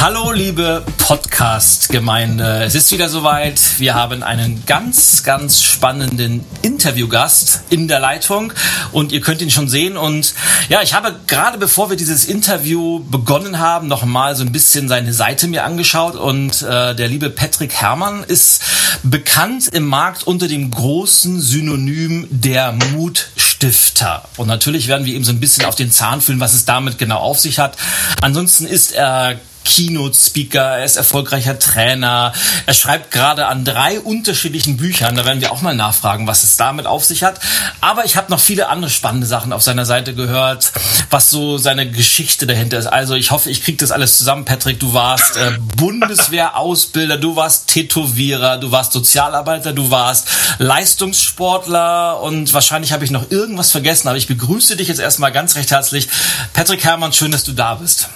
Hallo liebe Podcast-Gemeinde. Es ist wieder soweit. Wir haben einen ganz, ganz spannenden Interviewgast in der Leitung und ihr könnt ihn schon sehen. Und ja, ich habe gerade bevor wir dieses Interview begonnen haben, noch mal so ein bisschen seine Seite mir angeschaut und äh, der liebe Patrick Herrmann ist bekannt im Markt unter dem großen Synonym der Mutstifter. Und natürlich werden wir ihm so ein bisschen auf den Zahn fühlen, was es damit genau auf sich hat. Ansonsten ist er Keynote-Speaker, er ist erfolgreicher Trainer, er schreibt gerade an drei unterschiedlichen Büchern, da werden wir auch mal nachfragen, was es damit auf sich hat. Aber ich habe noch viele andere spannende Sachen auf seiner Seite gehört, was so seine Geschichte dahinter ist. Also ich hoffe, ich kriege das alles zusammen, Patrick. Du warst äh, Bundeswehrausbilder, du warst Tätowierer, du warst Sozialarbeiter, du warst Leistungssportler und wahrscheinlich habe ich noch irgendwas vergessen, aber ich begrüße dich jetzt erstmal ganz recht herzlich. Patrick Herrmann, schön, dass du da bist.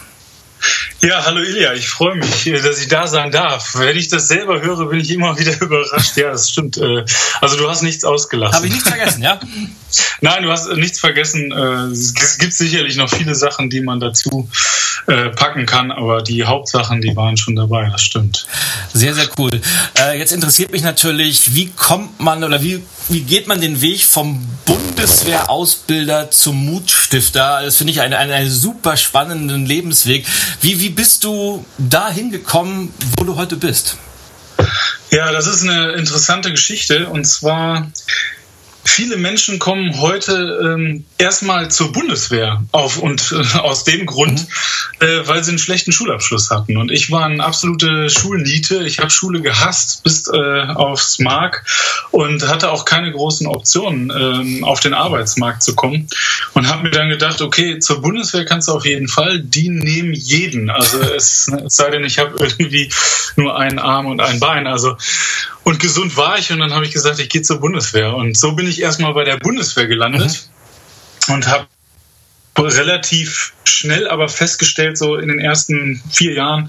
Ja, hallo Ilja, ich freue mich, äh, dass ich da sein darf. Wenn ich das selber höre, bin ich immer wieder überrascht. Ja, das stimmt. Äh, also du hast nichts ausgelassen. Habe ich nichts vergessen, ja? Nein, du hast nichts vergessen. Äh, es gibt sicherlich noch viele Sachen, die man dazu packen kann, aber die Hauptsachen, die waren schon dabei, das stimmt. Sehr, sehr cool. Jetzt interessiert mich natürlich, wie kommt man oder wie, wie geht man den Weg vom Bundeswehrausbilder zum Mutstifter? Das finde ich einen, einen, einen super spannenden Lebensweg. Wie, wie bist du dahin gekommen, wo du heute bist? Ja, das ist eine interessante Geschichte. Und zwar Viele Menschen kommen heute ähm, erstmal zur Bundeswehr auf und äh, aus dem Grund, mhm. äh, weil sie einen schlechten Schulabschluss hatten. Und ich war eine absolute Schulniete. Ich habe Schule gehasst bis äh, aufs Mark und hatte auch keine großen Optionen, äh, auf den Arbeitsmarkt zu kommen. Und habe mir dann gedacht, okay, zur Bundeswehr kannst du auf jeden Fall. Die nehmen jeden. Also es, es sei denn, ich habe irgendwie nur einen Arm und ein Bein. Also und gesund war ich und dann habe ich gesagt, ich gehe zur Bundeswehr. Und so bin ich erstmal bei der Bundeswehr gelandet mhm. und habe relativ schnell aber festgestellt, so in den ersten vier Jahren,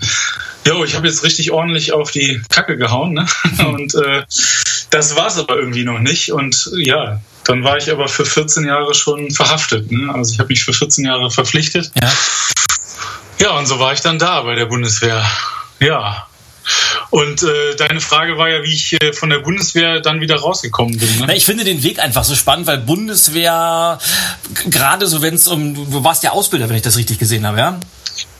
jo, ich habe jetzt richtig ordentlich auf die Kacke gehauen. Ne? Mhm. Und äh, das war es aber irgendwie noch nicht. Und ja, dann war ich aber für 14 Jahre schon verhaftet. Ne? Also ich habe mich für 14 Jahre verpflichtet. Ja. ja, und so war ich dann da bei der Bundeswehr. Ja, und äh, deine Frage war ja, wie ich äh, von der Bundeswehr dann wieder rausgekommen bin. Ne? Na, ich finde den Weg einfach so spannend, weil Bundeswehr, gerade so wenn es um, du warst ja Ausbilder, wenn ich das richtig gesehen habe, ja?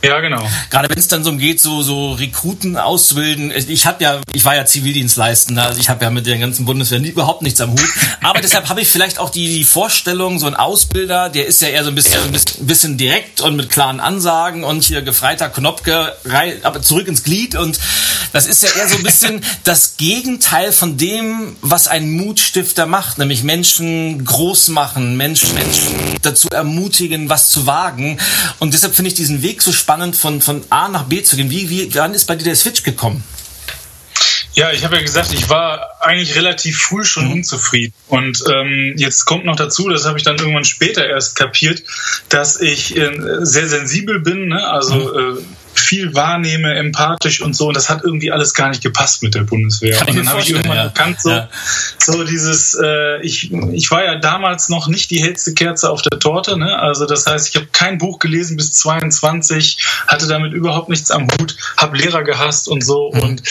Ja, genau. Gerade wenn es dann so geht, so, so Rekruten auszubilden. Ich habe ja, ich war ja Zivildienstleistender, also ich habe ja mit der ganzen Bundeswehr nie, überhaupt nichts am Hut. Aber deshalb habe ich vielleicht auch die, die Vorstellung, so ein Ausbilder, der ist ja eher so ein bisschen, ein bisschen direkt und mit klaren Ansagen und hier gefreiter Knopke, aber zurück ins Glied. Und das ist ja eher so ein bisschen das Gegenteil von dem, was ein Mutstifter macht, nämlich Menschen groß machen, Menschen, Menschen dazu ermutigen, was zu wagen. Und deshalb finde ich diesen Weg so spannend, von, von A nach B zu gehen. Wie, wie, wann ist bei dir der Switch gekommen? Ja, ich habe ja gesagt, ich war eigentlich relativ früh schon mhm. unzufrieden. Und ähm, jetzt kommt noch dazu, das habe ich dann irgendwann später erst kapiert, dass ich äh, sehr sensibel bin. Ne? Also mhm. äh, viel wahrnehme, empathisch und so. Und das hat irgendwie alles gar nicht gepasst mit der Bundeswehr. und dann habe ich irgendwann ja. erkannt, so, ja. so dieses, äh, ich, ich war ja damals noch nicht die hellste Kerze auf der Torte. Ne? Also das heißt, ich habe kein Buch gelesen bis 22, hatte damit überhaupt nichts am Hut, habe Lehrer gehasst und so. Mhm. Und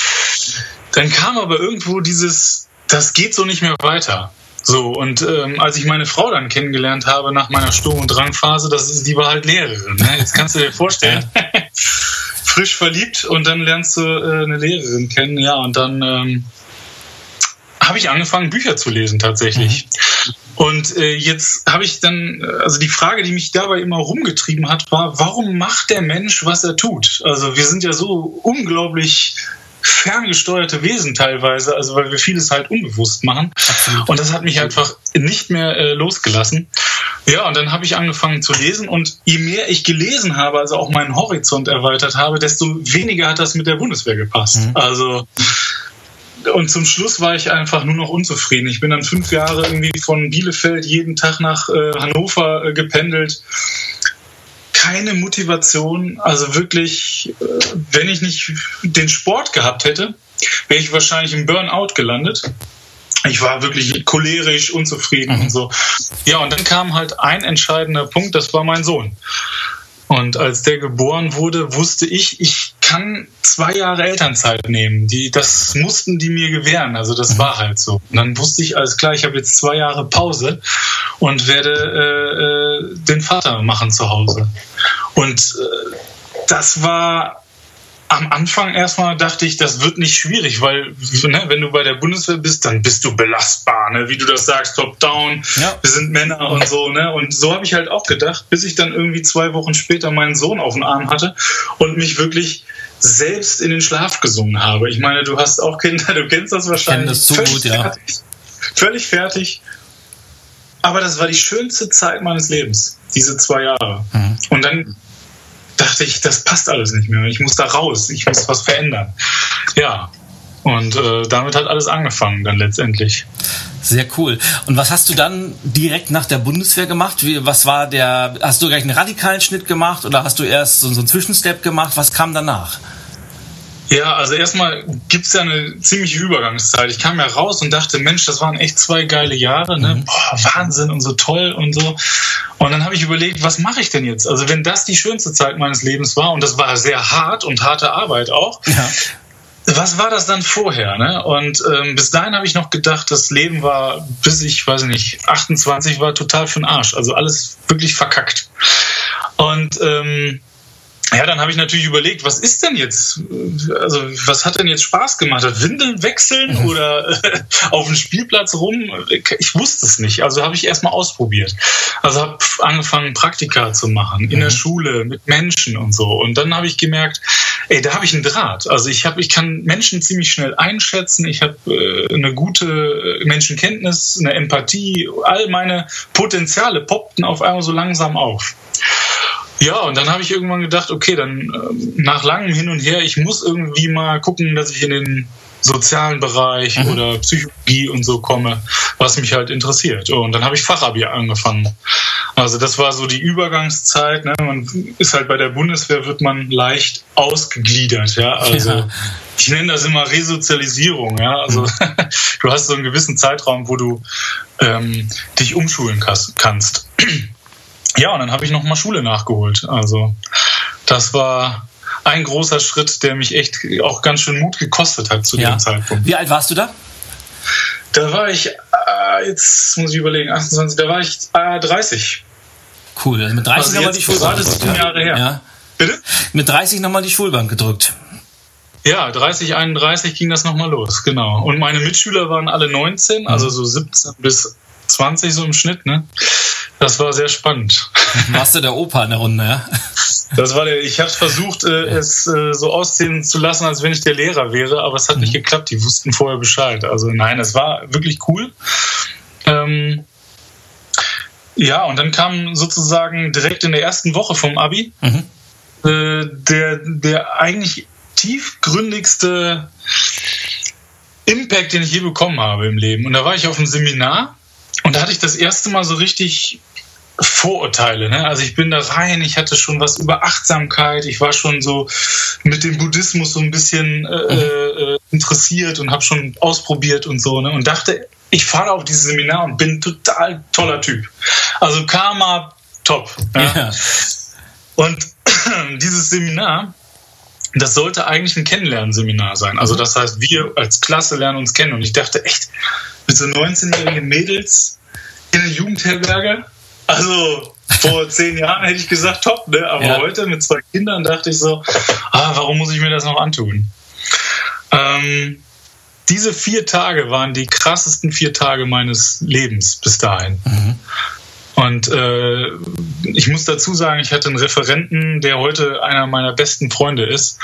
dann kam aber irgendwo dieses, das geht so nicht mehr weiter. So, und ähm, als ich meine Frau dann kennengelernt habe nach meiner Sturm- und Drangphase, das ist, die war halt Lehrerin. Ne? Jetzt kannst du dir vorstellen, frisch verliebt und dann lernst du äh, eine Lehrerin kennen, ja, und dann ähm, habe ich angefangen, Bücher zu lesen tatsächlich. Mhm. Und äh, jetzt habe ich dann, also die Frage, die mich dabei immer rumgetrieben hat, war, warum macht der Mensch, was er tut? Also wir sind ja so unglaublich ferngesteuerte Wesen teilweise, also weil wir vieles halt unbewusst machen. Absolut. Und das hat mich einfach nicht mehr äh, losgelassen. Ja, und dann habe ich angefangen zu lesen und je mehr ich gelesen habe, also auch meinen Horizont erweitert habe, desto weniger hat das mit der Bundeswehr gepasst. Mhm. Also und zum Schluss war ich einfach nur noch unzufrieden. Ich bin dann fünf Jahre irgendwie von Bielefeld jeden Tag nach äh, Hannover äh, gependelt. Keine Motivation, also wirklich, äh, wenn ich nicht den Sport gehabt hätte, wäre ich wahrscheinlich im Burnout gelandet. Ich war wirklich cholerisch, unzufrieden mhm. und so. Ja, und dann kam halt ein entscheidender Punkt, das war mein Sohn. Und als der geboren wurde, wusste ich, ich kann zwei Jahre Elternzeit nehmen. Die, das mussten die mir gewähren. Also das war halt so. Und dann wusste ich, alles klar, ich habe jetzt zwei Jahre Pause und werde äh, äh den Vater machen zu Hause. Und äh, das war am Anfang erstmal dachte ich, das wird nicht schwierig, weil ne, wenn du bei der Bundeswehr bist, dann bist du belastbar, ne? wie du das sagst, top-down, ja. wir sind Männer und so. Ne? Und so habe ich halt auch gedacht, bis ich dann irgendwie zwei Wochen später meinen Sohn auf dem Arm hatte und mich wirklich selbst in den Schlaf gesungen habe. Ich meine, du hast auch Kinder, du kennst das wahrscheinlich. Ich kenne das so gut, ja. Fertig, völlig fertig. Aber das war die schönste Zeit meines Lebens, diese zwei Jahre. Mhm. Und dann dachte ich, das passt alles nicht mehr. Ich muss da raus, ich muss was verändern. Ja, und äh, damit hat alles angefangen dann letztendlich. Sehr cool. Und was hast du dann direkt nach der Bundeswehr gemacht? Wie, was war der, hast du gleich einen radikalen Schnitt gemacht oder hast du erst so, so einen Zwischenstep gemacht? Was kam danach? Ja, also erstmal gibt es ja eine ziemliche Übergangszeit. Ich kam ja raus und dachte, Mensch, das waren echt zwei geile Jahre, ne? Mhm. Boah, Wahnsinn und so toll und so. Und dann habe ich überlegt, was mache ich denn jetzt? Also wenn das die schönste Zeit meines Lebens war und das war sehr hart und harte Arbeit auch, ja. was war das dann vorher? Ne? Und ähm, bis dahin habe ich noch gedacht, das Leben war, bis ich, weiß nicht, 28 war total für den Arsch. Also alles wirklich verkackt. Und ähm, ja, dann habe ich natürlich überlegt, was ist denn jetzt, also was hat denn jetzt Spaß gemacht? Windeln wechseln mhm. oder auf dem Spielplatz rum? Ich wusste es nicht. Also habe ich erstmal ausprobiert. Also habe angefangen, Praktika zu machen in mhm. der Schule mit Menschen und so. Und dann habe ich gemerkt, ey, da habe ich einen Draht. Also ich habe, ich kann Menschen ziemlich schnell einschätzen. Ich habe äh, eine gute Menschenkenntnis, eine Empathie. All meine Potenziale poppten auf einmal so langsam auf. Ja, und dann habe ich irgendwann gedacht, okay, dann äh, nach langem Hin und Her, ich muss irgendwie mal gucken, dass ich in den sozialen Bereich mhm. oder Psychologie und so komme, was mich halt interessiert. Und dann habe ich Fachabi angefangen. Also das war so die Übergangszeit. Ne? Man ist halt bei der Bundeswehr wird man leicht ausgegliedert. Ja, also ja. ich nenne das immer Resozialisierung. Ja, also mhm. du hast so einen gewissen Zeitraum, wo du ähm, dich umschulen kannst. Ja, und dann habe ich noch mal Schule nachgeholt. Also das war ein großer Schritt, der mich echt auch ganz schön Mut gekostet hat zu ja. dem Zeitpunkt. Wie alt warst du da? Da war ich, äh, jetzt muss ich überlegen, 28, da war ich äh, 30. Cool, also mit 30 also nochmal die Schulbank gedrückt. Ja. Jahre her. Ja. Bitte? Mit 30 nochmal die Schulbank gedrückt. Ja, 30, 31 ging das nochmal los, genau. Und meine Mitschüler waren alle 19, also so 17 bis 20 so im Schnitt, ne? Das war sehr spannend. Warst du der Opa in der Runde, ja? Das war der, ich habe versucht, äh, es äh, so aussehen zu lassen, als wenn ich der Lehrer wäre, aber es hat mhm. nicht geklappt. Die wussten vorher Bescheid. Also nein, es war wirklich cool. Ähm, ja, und dann kam sozusagen direkt in der ersten Woche vom Abi mhm. äh, der, der eigentlich tiefgründigste Impact, den ich je bekommen habe im Leben. Und da war ich auf einem Seminar und da hatte ich das erste Mal so richtig Vorurteile. Ne? Also ich bin da rein, ich hatte schon was über Achtsamkeit, ich war schon so mit dem Buddhismus so ein bisschen äh, äh, interessiert und habe schon ausprobiert und so ne? und dachte, ich fahre auf dieses Seminar und bin total toller Typ. Also Karma top. Ja? Ja. Und dieses Seminar, das sollte eigentlich ein Kennenlernseminar sein. Also das heißt, wir als Klasse lernen uns kennen. Und ich dachte echt, mit so 19-jährigen Mädels in der Jugendherberge. Also vor zehn Jahren hätte ich gesagt, top, ne? Aber ja. heute mit zwei Kindern dachte ich so, ah, warum muss ich mir das noch antun? Ähm, diese vier Tage waren die krassesten vier Tage meines Lebens bis dahin. Mhm. Und äh, ich muss dazu sagen, ich hatte einen Referenten, der heute einer meiner besten Freunde ist,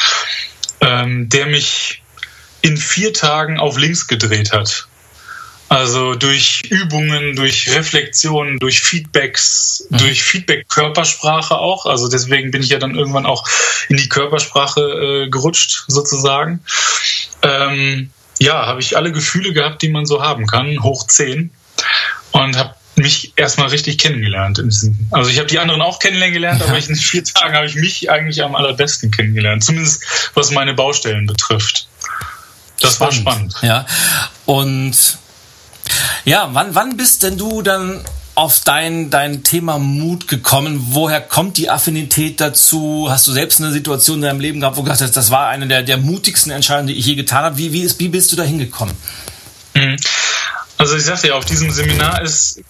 ähm, der mich in vier Tagen auf links gedreht hat. Also durch Übungen, durch Reflexionen, durch Feedbacks, mhm. durch Feedback-Körpersprache auch. Also deswegen bin ich ja dann irgendwann auch in die Körpersprache äh, gerutscht, sozusagen. Ähm, ja, habe ich alle Gefühle gehabt, die man so haben kann, hoch 10 und habe mich erstmal richtig kennengelernt. Also ich habe die anderen auch kennengelernt, ja. aber in vier Tagen habe ich mich eigentlich am allerbesten kennengelernt, zumindest was meine Baustellen betrifft. Das spannend. war spannend. Ja. Und ja, wann, wann bist denn du dann auf dein, dein Thema Mut gekommen? Woher kommt die Affinität dazu? Hast du selbst eine Situation in deinem Leben gehabt, wo du gesagt hast, das war eine der, der mutigsten Entscheidungen, die ich je getan habe? Wie, wie, ist, wie bist du da hingekommen? Mhm. Also ich sagte ja, auf diesem Seminar ist,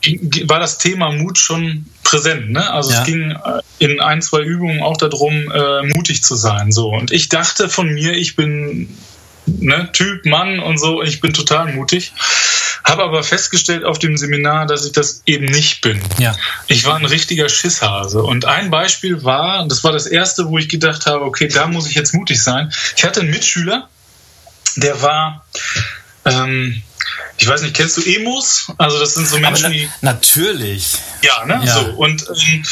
war das Thema Mut schon präsent. Ne? Also ja. es ging äh, in ein, zwei Übungen auch darum, äh, mutig zu sein. So. Und ich dachte von mir, ich bin ne, Typ, Mann und so, ich bin total mutig. Habe aber festgestellt auf dem Seminar, dass ich das eben nicht bin. Ja. Ich war ein richtiger Schisshase. Und ein Beispiel war, das war das erste, wo ich gedacht habe, okay, da muss ich jetzt mutig sein. Ich hatte einen Mitschüler, der war, ähm, ich weiß nicht, kennst du Emos? Also das sind so Menschen, na, die. Natürlich. Ja, ne? Ja. So. Und ähm,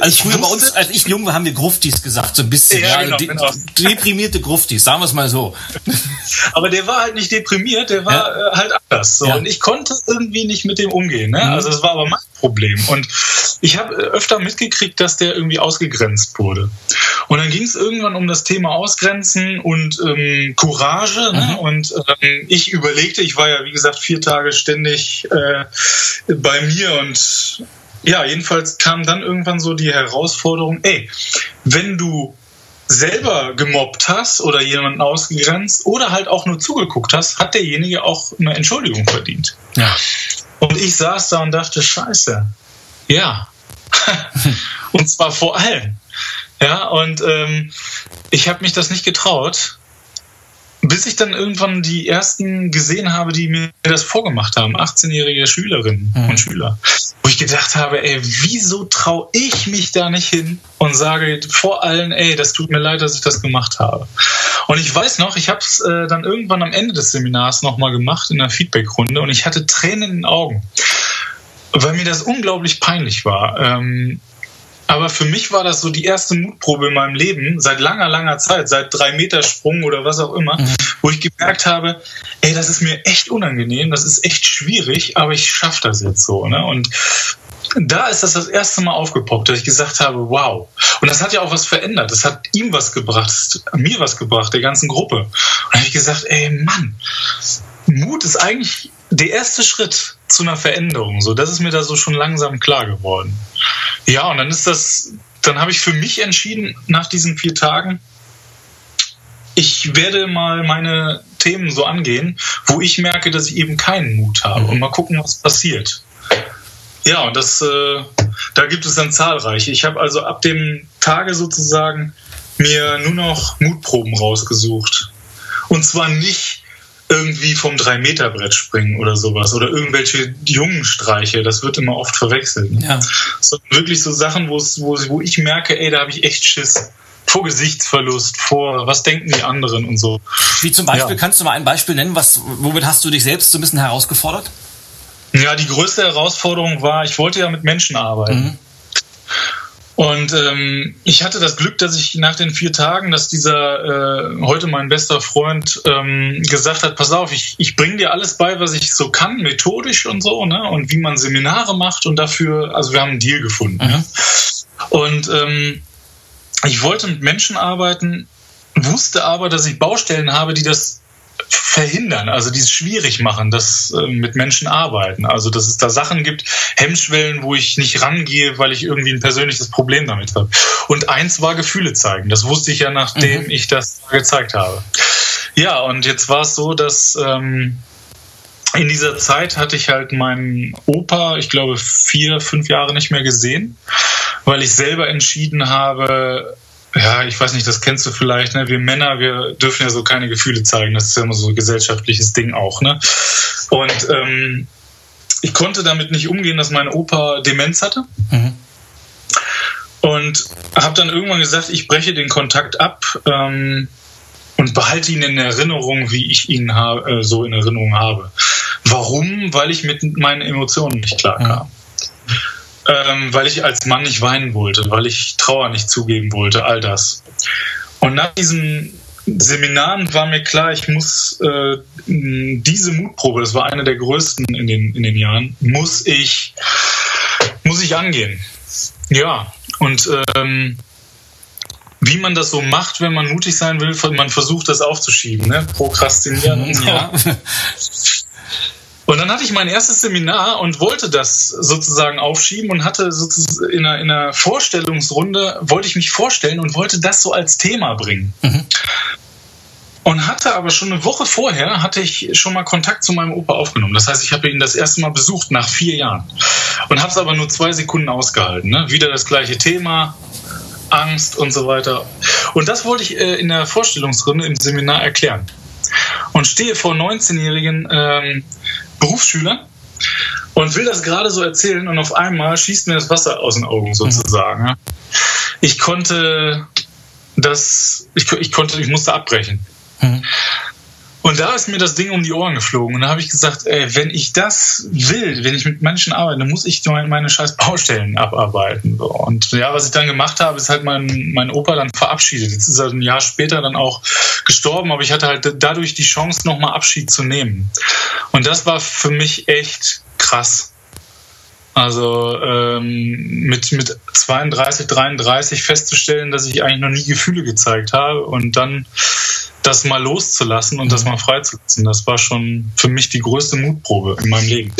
also früher bei uns, als ich jung war, haben wir Gruftis gesagt, so ein bisschen. Ja, ja genau, genau. Deprimierte Gruftis, sagen wir es mal so. Aber der war halt nicht deprimiert, der war ja. Äh, halt anders. So. Und ich konnte irgendwie nicht mit dem umgehen. Ne? Mhm. Also das war aber mein Problem. Und ich habe äh, öfter mitgekriegt, dass der irgendwie ausgegrenzt wurde. Und dann ging es irgendwann um das Thema Ausgrenzen und ähm, Courage. Ne? Mhm. Und ähm, ich überlegte, ich war ja wie gesagt vier Tage ständig äh, bei mir und ja, jedenfalls kam dann irgendwann so die Herausforderung, ey, wenn du selber gemobbt hast oder jemanden ausgegrenzt oder halt auch nur zugeguckt hast, hat derjenige auch eine Entschuldigung verdient. Ja. Und ich saß da und dachte, scheiße, ja. und zwar vor allem. Ja, und ähm, ich habe mich das nicht getraut, bis ich dann irgendwann die ersten gesehen habe, die mir das vorgemacht haben, 18-jährige Schülerinnen mhm. und Schüler, gedacht habe, ey, wieso traue ich mich da nicht hin und sage vor allen, ey, das tut mir leid, dass ich das gemacht habe. Und ich weiß noch, ich habe es äh, dann irgendwann am Ende des Seminars nochmal gemacht in einer Feedbackrunde und ich hatte Tränen in den Augen, weil mir das unglaublich peinlich war. Ähm, aber für mich war das so die erste Mutprobe in meinem Leben seit langer, langer Zeit, seit drei Meter Sprung oder was auch immer, mhm. Wo ich gemerkt habe, ey, das ist mir echt unangenehm, das ist echt schwierig, aber ich schaffe das jetzt so. Ne? Und da ist das das erste Mal aufgepoppt, dass ich gesagt habe, wow. Und das hat ja auch was verändert. Das hat ihm was gebracht, mir was gebracht, der ganzen Gruppe. Und da habe ich gesagt, ey, Mann, Mut ist eigentlich der erste Schritt zu einer Veränderung. So, das ist mir da so schon langsam klar geworden. Ja, und dann ist das, dann habe ich für mich entschieden, nach diesen vier Tagen, ich werde mal meine Themen so angehen, wo ich merke, dass ich eben keinen Mut habe und mal gucken, was passiert. Ja, und das, äh, da gibt es dann zahlreiche. Ich habe also ab dem Tage sozusagen mir nur noch Mutproben rausgesucht. Und zwar nicht irgendwie vom 3-Meter-Brett springen oder sowas oder irgendwelche jungen Streiche, das wird immer oft verwechselt. Ne? Ja. Sondern wirklich so Sachen, wo, wo ich merke, ey, da habe ich echt Schiss. Vor Gesichtsverlust, vor was denken die anderen und so. Wie zum Beispiel, ja. kannst du mal ein Beispiel nennen, was, womit hast du dich selbst so ein bisschen herausgefordert? Ja, die größte Herausforderung war, ich wollte ja mit Menschen arbeiten. Mhm. Und ähm, ich hatte das Glück, dass ich nach den vier Tagen, dass dieser äh, heute mein bester Freund ähm, gesagt hat, pass auf, ich, ich bringe dir alles bei, was ich so kann, methodisch und so, ne? Und wie man Seminare macht und dafür, also wir haben einen Deal gefunden. Mhm. Ja? Und ähm, ich wollte mit Menschen arbeiten, wusste aber, dass ich Baustellen habe, die das verhindern, also die es schwierig machen, dass äh, mit Menschen arbeiten. Also dass es da Sachen gibt, Hemmschwellen, wo ich nicht rangehe, weil ich irgendwie ein persönliches Problem damit habe. Und eins war Gefühle zeigen. Das wusste ich ja, nachdem mhm. ich das gezeigt habe. Ja, und jetzt war es so, dass ähm, in dieser Zeit hatte ich halt meinen Opa, ich glaube, vier, fünf Jahre nicht mehr gesehen, weil ich selber entschieden habe, ja, ich weiß nicht, das kennst du vielleicht, ne? Wir Männer, wir dürfen ja so keine Gefühle zeigen. Das ist ja immer so ein gesellschaftliches Ding auch, ne? Und ähm, ich konnte damit nicht umgehen, dass mein Opa Demenz hatte. Mhm. Und habe dann irgendwann gesagt, ich breche den Kontakt ab ähm, und behalte ihn in Erinnerung, wie ich ihn äh, so in Erinnerung habe. Warum? Weil ich mit meinen Emotionen nicht klarkam. Mhm ähm, weil ich als Mann nicht weinen wollte, weil ich Trauer nicht zugeben wollte, all das. Und nach diesem Seminaren war mir klar, ich muss äh, diese Mutprobe, das war eine der größten in den, in den Jahren, muss ich, muss ich angehen. Ja, und ähm, wie man das so macht, wenn man mutig sein will, man versucht das aufzuschieben, ne? Prokrastinieren und so. Ja. Und dann hatte ich mein erstes Seminar und wollte das sozusagen aufschieben und hatte sozusagen in einer, in einer Vorstellungsrunde, wollte ich mich vorstellen und wollte das so als Thema bringen. Mhm. Und hatte aber schon eine Woche vorher, hatte ich schon mal Kontakt zu meinem Opa aufgenommen. Das heißt, ich habe ihn das erste Mal besucht nach vier Jahren. Und habe es aber nur zwei Sekunden ausgehalten. Ne? Wieder das gleiche Thema, Angst und so weiter. Und das wollte ich äh, in der Vorstellungsrunde im Seminar erklären. Und stehe vor 19-jährigen ähm, Berufsschüler und will das gerade so erzählen und auf einmal schießt mir das Wasser aus den Augen sozusagen. Mhm. Ich konnte das, ich, ich konnte, ich musste abbrechen. Mhm. Und da ist mir das Ding um die Ohren geflogen. Und da habe ich gesagt, ey, wenn ich das will, wenn ich mit Menschen arbeite, dann muss ich meine scheiß Baustellen abarbeiten. Und ja, was ich dann gemacht habe, ist halt mein, mein Opa dann verabschiedet. Jetzt ist er ein Jahr später dann auch gestorben, aber ich hatte halt dadurch die Chance, nochmal Abschied zu nehmen. Und das war für mich echt krass. Also ähm, mit, mit 32, 33 festzustellen, dass ich eigentlich noch nie Gefühle gezeigt habe und dann das mal loszulassen und das mhm. mal freizulassen, das war schon für mich die größte Mutprobe in meinem Leben.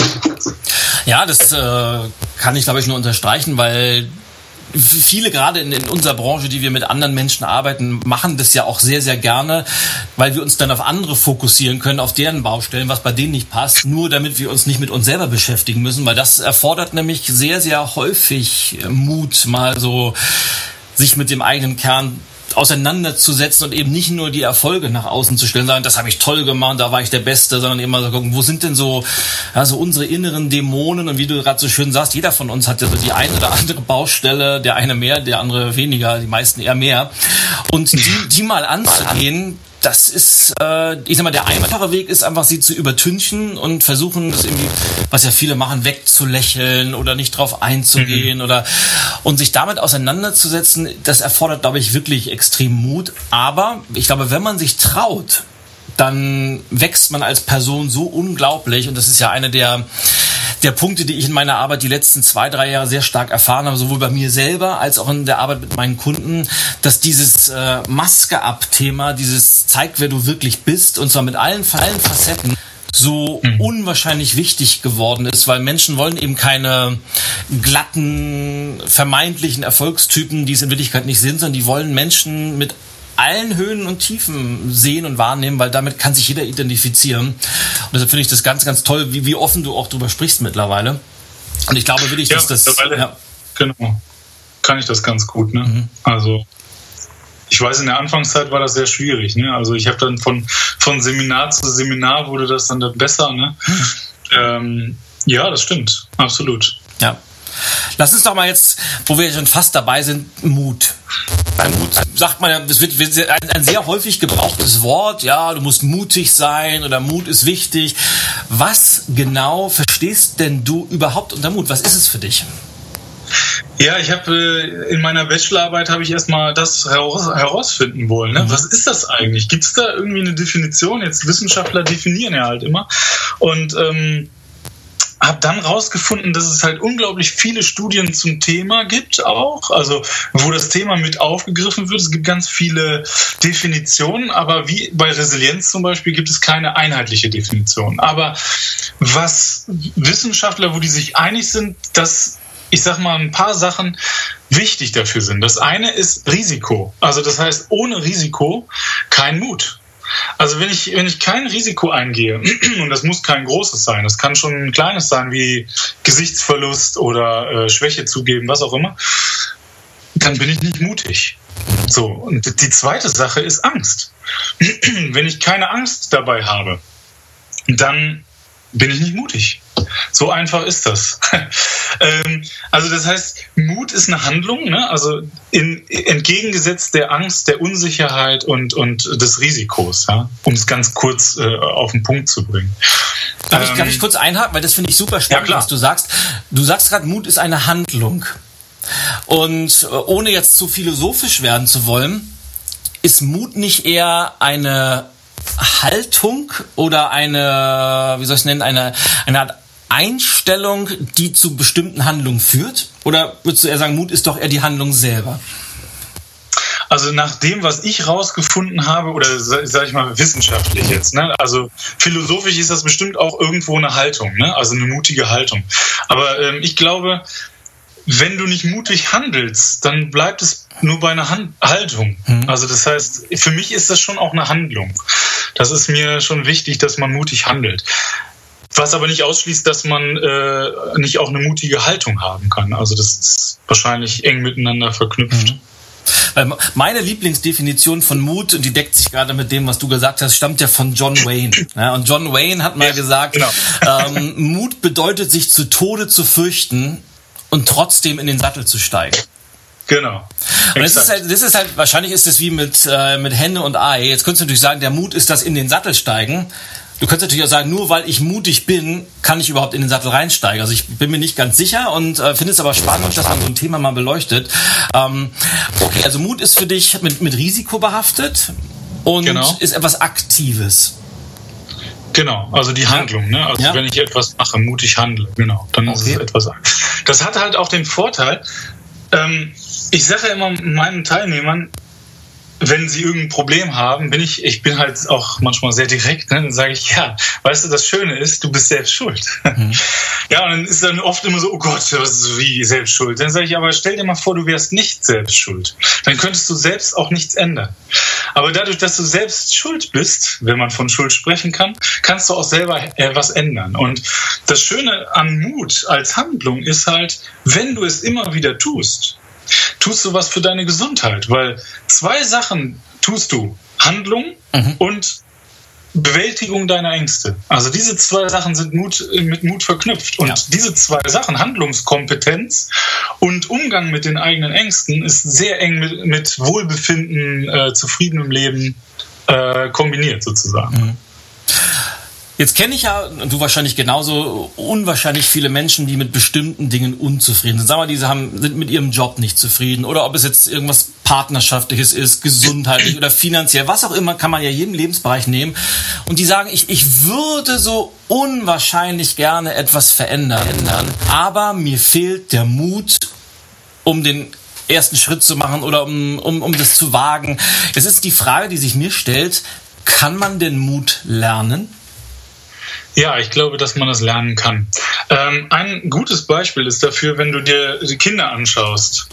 Ja, das äh, kann ich glaube ich nur unterstreichen, weil viele gerade in, in, unserer Branche, die wir mit anderen Menschen arbeiten, machen das ja auch sehr, sehr gerne, weil wir uns dann auf andere fokussieren können, auf deren Baustellen, was bei denen nicht passt, nur damit wir uns nicht mit uns selber beschäftigen müssen, weil das erfordert nämlich sehr, sehr häufig Mut, mal so sich mit dem eigenen Kern auseinanderzusetzen und eben nicht nur die Erfolge nach außen zu stellen, sagen, das habe ich toll gemacht, da war ich der Beste, sondern immer so gucken, wo sind denn so, ja, so unsere inneren Dämonen und wie du gerade so schön sagst, jeder von uns hat ja so die eine oder andere Baustelle, der eine mehr, der andere weniger, die meisten eher mehr. Und die, die mal anzugehen, das ist, äh, ich sag mal, der einfache Weg ist einfach, sie zu übertünchen und versuchen, das irgendwie, was ja viele machen, wegzulächeln oder nicht drauf einzugehen mhm. oder und sich damit auseinanderzusetzen, das erfordert, glaube ich, wirklich extrem Mut. Aber ich glaube, wenn man sich traut, dann wächst man als Person so unglaublich und das ist ja eine der der Punkte, die ich in meiner Arbeit die letzten zwei, drei Jahre sehr stark erfahren habe, sowohl bei mir selber als auch in der Arbeit mit meinen Kunden, dass dieses äh, Maske ab Thema, dieses zeigt, wer du wirklich bist und zwar mit allen, allen Facetten so mhm. unwahrscheinlich wichtig geworden ist, weil Menschen wollen eben keine glatten, vermeintlichen Erfolgstypen, die es in Wirklichkeit nicht sind, sondern die wollen Menschen mit allen Höhen und Tiefen sehen und wahrnehmen, weil damit kann sich jeder identifizieren. Und deshalb finde ich das ganz, ganz toll, wie, wie offen du auch darüber sprichst mittlerweile. Und ich glaube wirklich, dass das. Ja. Genau. Kann ich das ganz gut, ne? Mhm. Also ich weiß, in der Anfangszeit war das sehr schwierig. Ne? Also ich habe dann von, von Seminar zu Seminar wurde das dann besser. Ne? Mhm. Ähm, ja, das stimmt, absolut. Ja. Lass uns doch mal jetzt, wo wir schon fast dabei sind, Mut. Beim Mut sagt man ja, das wird, ein, ein, sehr häufig gebrauchtes Wort, ja, du musst mutig sein oder Mut ist wichtig. Was genau verstehst denn du überhaupt unter Mut? Was ist es für dich? Ja, ich habe äh, in meiner Bachelorarbeit habe ich erstmal das heraus, herausfinden wollen. Ne? Mhm. Was ist das eigentlich? Gibt es da irgendwie eine Definition? Jetzt Wissenschaftler definieren ja halt immer. Und ähm, habe dann rausgefunden, dass es halt unglaublich viele Studien zum Thema gibt auch, also wo das Thema mit aufgegriffen wird. Es gibt ganz viele Definitionen, aber wie bei Resilienz zum Beispiel gibt es keine einheitliche Definition. Aber was Wissenschaftler, wo die sich einig sind, dass ich sag mal, ein paar Sachen wichtig dafür sind. Das eine ist Risiko. Also das heißt, ohne Risiko kein Mut. Also wenn ich, wenn ich kein Risiko eingehe, und das muss kein großes sein, das kann schon ein kleines sein, wie Gesichtsverlust oder äh, Schwäche zugeben, was auch immer, dann bin ich nicht mutig. So, und die zweite Sache ist Angst. wenn ich keine Angst dabei habe, dann bin ich nicht mutig. So einfach ist das. ähm, also das heißt, Mut ist eine Handlung, ne? also in, entgegengesetzt der Angst, der Unsicherheit und, und des Risikos, ja? um es ganz kurz äh, auf den Punkt zu bringen. Darf, ähm, ich, darf ich kurz einhaken, weil das finde ich super spannend, ja, was du sagst. Du sagst gerade, Mut ist eine Handlung. Und äh, ohne jetzt zu philosophisch werden zu wollen, ist Mut nicht eher eine Haltung oder eine, wie soll ich es nennen, eine, eine Art Einstellung, die zu bestimmten Handlungen führt? Oder würdest du eher sagen, Mut ist doch eher die Handlung selber? Also nach dem, was ich rausgefunden habe, oder sage ich mal wissenschaftlich jetzt, ne? also philosophisch ist das bestimmt auch irgendwo eine Haltung, ne? also eine mutige Haltung. Aber ähm, ich glaube, wenn du nicht mutig handelst, dann bleibt es nur bei einer Hand Haltung. Mhm. Also das heißt, für mich ist das schon auch eine Handlung. Das ist mir schon wichtig, dass man mutig handelt. Was aber nicht ausschließt, dass man äh, nicht auch eine mutige Haltung haben kann. Also das ist wahrscheinlich eng miteinander verknüpft. Mhm. Meine Lieblingsdefinition von Mut, und die deckt sich gerade mit dem, was du gesagt hast, stammt ja von John Wayne. Ja, und John Wayne hat mal ja, gesagt, genau. ähm, Mut bedeutet, sich zu Tode zu fürchten und trotzdem in den Sattel zu steigen. Genau. Und das ist, halt, das ist halt, wahrscheinlich ist es wie mit, äh, mit Henne und Ei. Jetzt könntest du natürlich sagen, der Mut ist das in den Sattel steigen. Du könntest natürlich auch sagen, nur weil ich mutig bin, kann ich überhaupt in den Sattel reinsteigen. Also ich bin mir nicht ganz sicher und äh, finde es aber spannend, dass man so ein Thema mal beleuchtet. Ähm, okay, also Mut ist für dich mit, mit Risiko behaftet und genau. ist etwas Aktives. Genau, also die Handlung. Ne? Also ja. wenn ich etwas mache, mutig handle, genau, dann okay. ist es etwas. Das hat halt auch den Vorteil, ähm, ich sage ja immer meinen Teilnehmern, wenn sie irgendein Problem haben, bin ich, ich bin halt auch manchmal sehr direkt, ne? dann sage ich, ja, weißt du, das Schöne ist, du bist selbst schuld. Mhm. Ja, und dann ist dann oft immer so, oh Gott, was ist wie selbst schuld? Dann sage ich, aber stell dir mal vor, du wärst nicht selbst schuld. Dann könntest du selbst auch nichts ändern. Aber dadurch, dass du selbst schuld bist, wenn man von Schuld sprechen kann, kannst du auch selber äh, was ändern. Und das Schöne an Mut als Handlung ist halt, wenn du es immer wieder tust, tust du was für deine Gesundheit, weil zwei Sachen tust du. Handlung mhm. und Bewältigung deiner Ängste. Also diese zwei Sachen sind Mut, mit Mut verknüpft. Und ja. diese zwei Sachen, Handlungskompetenz und Umgang mit den eigenen Ängsten, ist sehr eng mit, mit Wohlbefinden, äh, zufriedenem Leben äh, kombiniert sozusagen. Mhm. Jetzt kenne ich ja, und du wahrscheinlich genauso, unwahrscheinlich viele Menschen, die mit bestimmten Dingen unzufrieden sind. Sagen wir, diese haben, sind mit ihrem Job nicht zufrieden oder ob es jetzt irgendwas Partnerschaftliches ist, gesundheitlich oder finanziell, was auch immer, kann man ja jeden Lebensbereich nehmen. Und die sagen, ich, ich würde so unwahrscheinlich gerne etwas verändern, aber mir fehlt der Mut, um den ersten Schritt zu machen oder um, um, um das zu wagen. Es ist die Frage, die sich mir stellt, kann man den Mut lernen? Ja, ich glaube, dass man das lernen kann. Ähm, ein gutes Beispiel ist dafür, wenn du dir die Kinder anschaust.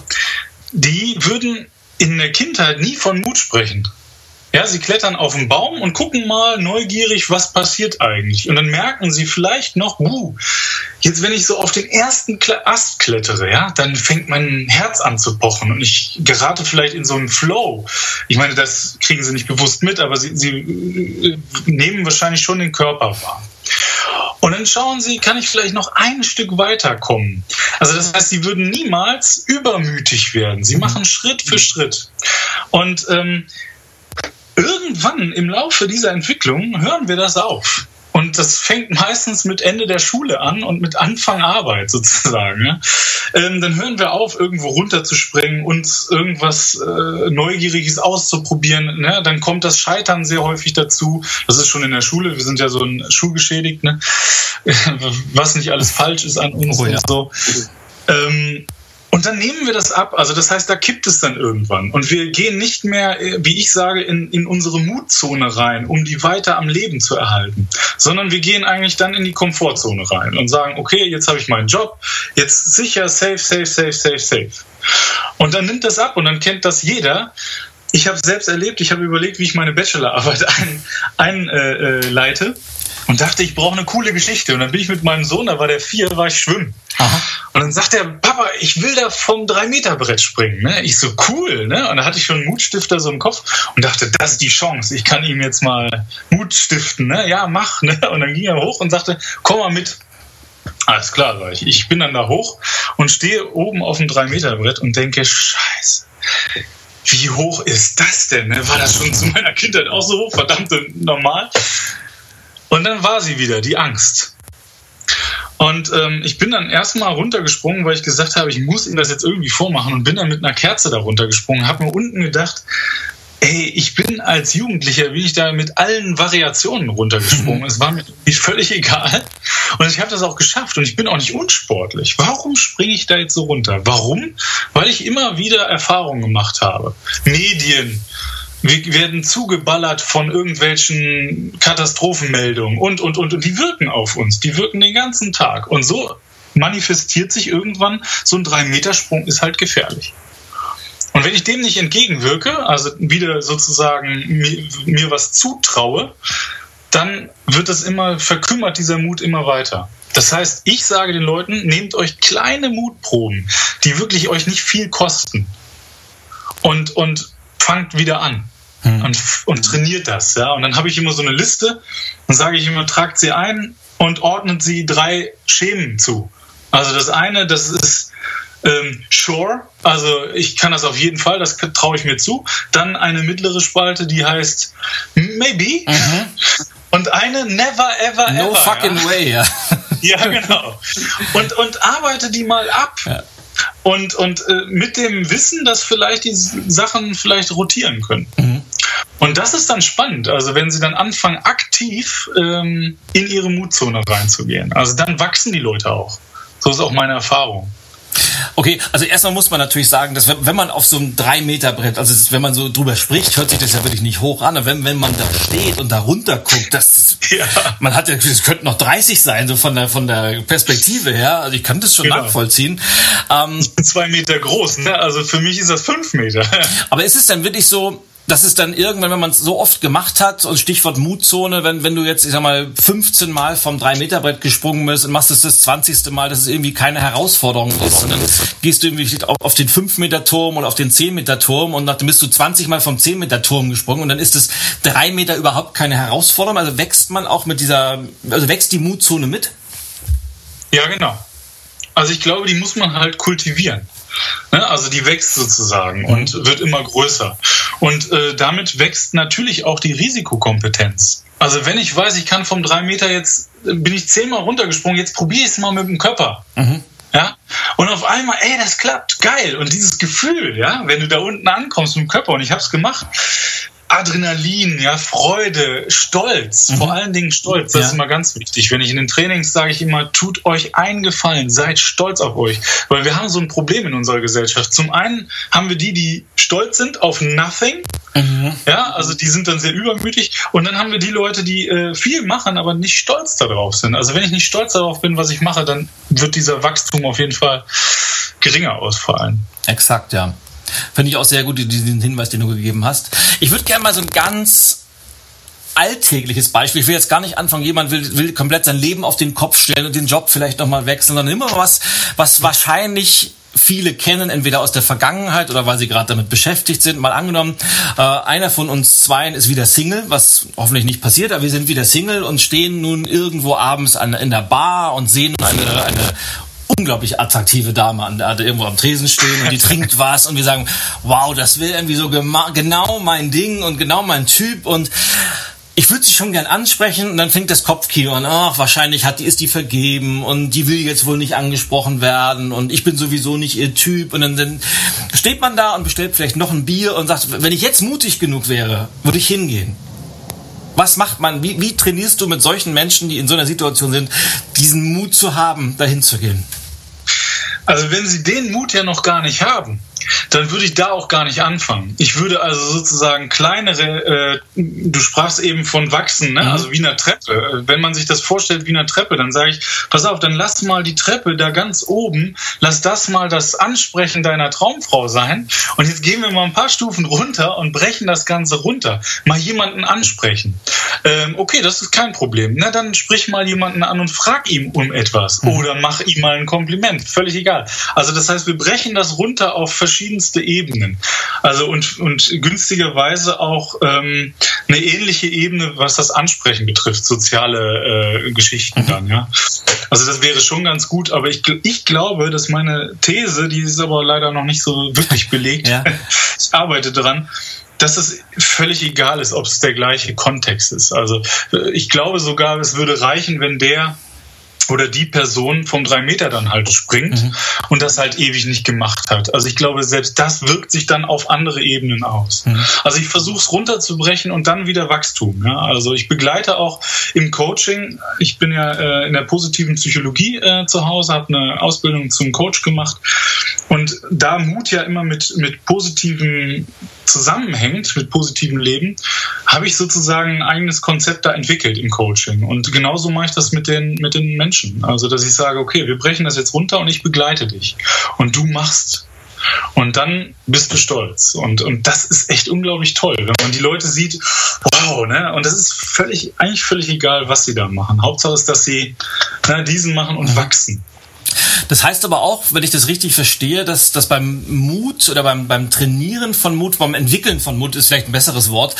Die würden in der Kindheit nie von Mut sprechen. Ja, sie klettern auf den Baum und gucken mal neugierig, was passiert eigentlich. Und dann merken sie vielleicht noch, uh, jetzt wenn ich so auf den ersten Ast klettere, ja, dann fängt mein Herz an zu pochen und ich gerate vielleicht in so einen Flow. Ich meine, das kriegen sie nicht bewusst mit, aber sie, sie äh, nehmen wahrscheinlich schon den Körper wahr. Und dann schauen Sie, kann ich vielleicht noch ein Stück weiterkommen? Also das heißt, Sie würden niemals übermütig werden. Sie machen Schritt für Schritt. Und ähm, irgendwann im Laufe dieser Entwicklung hören wir das auf. Und das fängt meistens mit Ende der Schule an und mit Anfang Arbeit sozusagen. Ja? Ähm, dann hören wir auf, irgendwo runterzuspringen, uns irgendwas äh, Neugieriges auszuprobieren. Ne? Dann kommt das Scheitern sehr häufig dazu. Das ist schon in der Schule. Wir sind ja so ein schulgeschädigt, ne? was nicht alles falsch ist an uns oh, ja. und so. Ähm, und dann nehmen wir das ab. Also das heißt, da kippt es dann irgendwann. Und wir gehen nicht mehr, äh, wie ich sage, in, in unsere Mutzone rein, um die weiter am Leben zu erhalten, sondern wir gehen eigentlich dann in die Komfortzone rein und sagen, okay, jetzt habe ich meinen Job, jetzt sicher, safe, safe, safe, safe, safe. Und dann nimmt das ab und dann kennt das jeder. Ich habe es selbst erlebt, ich habe überlegt, wie ich meine Bachelorarbeit einleite. Ein, äh, äh, und dachte, ich brauche eine coole Geschichte. Und dann bin ich mit meinem Sohn, da war der vier, war ich schwimmen. Aha. Und dann sagt er, Papa, ich will da vom 3-Meter-Brett springen. Ne? Ich so, cool. Ne? Und da hatte ich schon einen Mutstifter so im Kopf und dachte, das ist die Chance. Ich kann ihm jetzt mal Mut stiften. Ne? Ja, mach. Ne? Und dann ging er hoch und sagte, komm mal mit. Alles klar, sag ich. Ich bin dann da hoch und stehe oben auf dem 3-Meter-Brett und denke, scheiße wie hoch ist das denn? War das schon zu meiner Kindheit auch so hoch? Verdammt normal. Und dann war sie wieder, die Angst. Und ähm, ich bin dann erstmal runtergesprungen, weil ich gesagt habe, ich muss ihm das jetzt irgendwie vormachen und bin dann mit einer Kerze da runtergesprungen, habe mir unten gedacht, Ey, ich bin als Jugendlicher, wie ich da mit allen Variationen runtergesprungen. es war mir völlig egal. Und ich habe das auch geschafft und ich bin auch nicht unsportlich. Warum springe ich da jetzt so runter? Warum? Weil ich immer wieder Erfahrungen gemacht habe. Medien, wir werden zugeballert von irgendwelchen Katastrophenmeldungen und, und, und, und die wirken auf uns. Die wirken den ganzen Tag. Und so manifestiert sich irgendwann, so ein Drei-Meter-Sprung ist halt gefährlich. Und wenn ich dem nicht entgegenwirke, also wieder sozusagen mir, mir was zutraue, dann wird das immer, verkümmert dieser Mut immer weiter. Das heißt, ich sage den Leuten, nehmt euch kleine Mutproben, die wirklich euch nicht viel kosten. Und, und fangt wieder an. Hm. Und, und trainiert das. Ja? Und dann habe ich immer so eine Liste und sage ich immer, tragt sie ein und ordnet sie drei Schemen zu. Also das eine, das ist ähm, Sure, also ich kann das auf jeden Fall, das traue ich mir zu. Dann eine mittlere Spalte, die heißt Maybe. Mhm. Und eine Never, Ever, no Ever. No fucking ja. way, ja. Ja, genau. Und, und arbeite die mal ab. Ja. Und, und äh, mit dem Wissen, dass vielleicht die Sachen vielleicht rotieren können. Mhm. Und das ist dann spannend, also wenn sie dann anfangen, aktiv ähm, in ihre Mutzone reinzugehen. Also dann wachsen die Leute auch. So ist auch meine Erfahrung. Okay, also erstmal muss man natürlich sagen, dass wenn man auf so einem 3 Meter Brett, also wenn man so drüber spricht, hört sich das ja wirklich nicht hoch an. Aber wenn, wenn man da steht und da runter guckt, das ist, ja. man hat ja, es könnten noch 30 sein, so von der, von der Perspektive her. Also ich kann das schon genau. nachvollziehen. Ähm, zwei Meter groß, ne? Also für mich ist das fünf Meter. aber ist es dann wirklich so, das ist dann irgendwann, wenn man es so oft gemacht hat, und Stichwort Mutzone, wenn, wenn du jetzt, ich sag mal, 15 Mal vom 3-Meter-Brett gesprungen bist und machst es das 20. Mal, dass es irgendwie keine Herausforderung ist, sondern gehst du irgendwie auf den 5-Meter-Turm oder auf den 10-Meter-Turm und dann bist du 20 Mal vom 10-Meter-Turm gesprungen und dann ist es 3 Meter überhaupt keine Herausforderung. Also wächst man auch mit dieser, also wächst die Mutzone mit? Ja, genau. Also ich glaube, die muss man halt kultivieren. Ne? Also die wächst sozusagen und mhm. wird immer größer. Und äh, damit wächst natürlich auch die Risikokompetenz. Also wenn ich weiß, ich kann vom drei Meter jetzt, bin ich zehnmal runtergesprungen, jetzt probiere ich es mal mit dem Körper. Mhm. Ja? Und auf einmal, ey, das klappt, geil. Und dieses Gefühl, ja, wenn du da unten ankommst mit dem Körper, und ich habe es gemacht, Adrenalin, ja, Freude, Stolz, mhm. vor allen Dingen Stolz, das ja. ist immer ganz wichtig. Wenn ich in den Trainings sage ich immer, tut euch einen Gefallen, seid stolz auf euch, weil wir haben so ein Problem in unserer Gesellschaft. Zum einen haben wir die, die stolz sind auf nothing, mhm. ja, also die sind dann sehr übermütig und dann haben wir die Leute, die äh, viel machen, aber nicht stolz darauf sind. Also wenn ich nicht stolz darauf bin, was ich mache, dann wird dieser Wachstum auf jeden Fall geringer ausfallen. Exakt, ja. Finde ich auch sehr gut, diesen Hinweis, den du gegeben hast. Ich würde gerne mal so ein ganz alltägliches Beispiel. Ich will jetzt gar nicht anfangen, jemand will, will komplett sein Leben auf den Kopf stellen und den Job vielleicht nochmal wechseln, sondern immer was, was wahrscheinlich viele kennen, entweder aus der Vergangenheit oder weil sie gerade damit beschäftigt sind. Mal angenommen, äh, einer von uns zweien ist wieder Single, was hoffentlich nicht passiert, aber wir sind wieder Single und stehen nun irgendwo abends an, in der Bar und sehen eine, eine unglaublich attraktive Dame an, der irgendwo am Tresen stehen und die trinkt was und wir sagen, wow, das wäre irgendwie so genau mein Ding und genau mein Typ. Und ich würde sie schon gern ansprechen und dann fängt das Kopfkino an, ach, wahrscheinlich hat die, ist die vergeben und die will jetzt wohl nicht angesprochen werden und ich bin sowieso nicht ihr Typ. Und dann, dann steht man da und bestellt vielleicht noch ein Bier und sagt, wenn ich jetzt mutig genug wäre, würde ich hingehen. Was macht man? Wie, wie trainierst du mit solchen Menschen, die in so einer Situation sind, diesen Mut zu haben, dahin zu gehen? Also wenn sie den Mut ja noch gar nicht haben, dann würde ich da auch gar nicht anfangen. Ich würde also sozusagen kleinere, äh, du sprachst eben von wachsen, ne? Mhm. also wie eine Treppe. Wenn man sich das vorstellt wie eine Treppe, dann sage ich, pass auf, dann lass mal die Treppe da ganz oben, lass das mal das Ansprechen deiner Traumfrau sein. Und jetzt gehen wir mal ein paar Stufen runter und brechen das Ganze runter. Mal jemanden ansprechen. Ähm, okay, das ist kein Problem. Na, dann sprich mal jemanden an und frag ihm um etwas. Mhm. Oder mach ihm mal ein Kompliment. Völlig egal. Also das heißt, wir brechen das runter auf verschiedenste Ebenen. Also und, und günstigerweise auch ähm, eine ähnliche Ebene, was das Ansprechen betrifft, soziale äh, Geschichten mhm. dann, ja. Also das wäre schon ganz gut, aber ich, ich glaube, dass meine These, die ist aber leider noch nicht so wirklich belegt, ja. ich arbeite dran, dass es völlig egal ist, ob es der gleiche Kontext ist. Also äh, ich glaube sogar, es würde reichen, wenn der oder die Person vom drei Meter dann halt springt mhm. und das halt ewig nicht gemacht hat. Also ich glaube, selbst das wirkt sich dann auf andere Ebenen aus. Mhm. Also ich versuche es runterzubrechen und dann wieder Wachstum. Ja? Also ich begleite auch im Coaching. Ich bin ja äh, in der positiven Psychologie äh, zu Hause, habe eine Ausbildung zum Coach gemacht und da Mut ja immer mit, mit positiven zusammenhängt mit positivem Leben, habe ich sozusagen ein eigenes Konzept da entwickelt im Coaching. Und genauso mache ich das mit den, mit den Menschen. Also, dass ich sage, okay, wir brechen das jetzt runter und ich begleite dich. Und du machst. Und dann bist du stolz. Und, und das ist echt unglaublich toll, wenn man die Leute sieht, wow, ne? Und das ist völlig, eigentlich völlig egal, was sie da machen. Hauptsache ist, dass sie ne, diesen machen und wachsen. Das heißt aber auch, wenn ich das richtig verstehe, dass, dass beim Mut oder beim, beim Trainieren von Mut, beim Entwickeln von Mut ist vielleicht ein besseres Wort,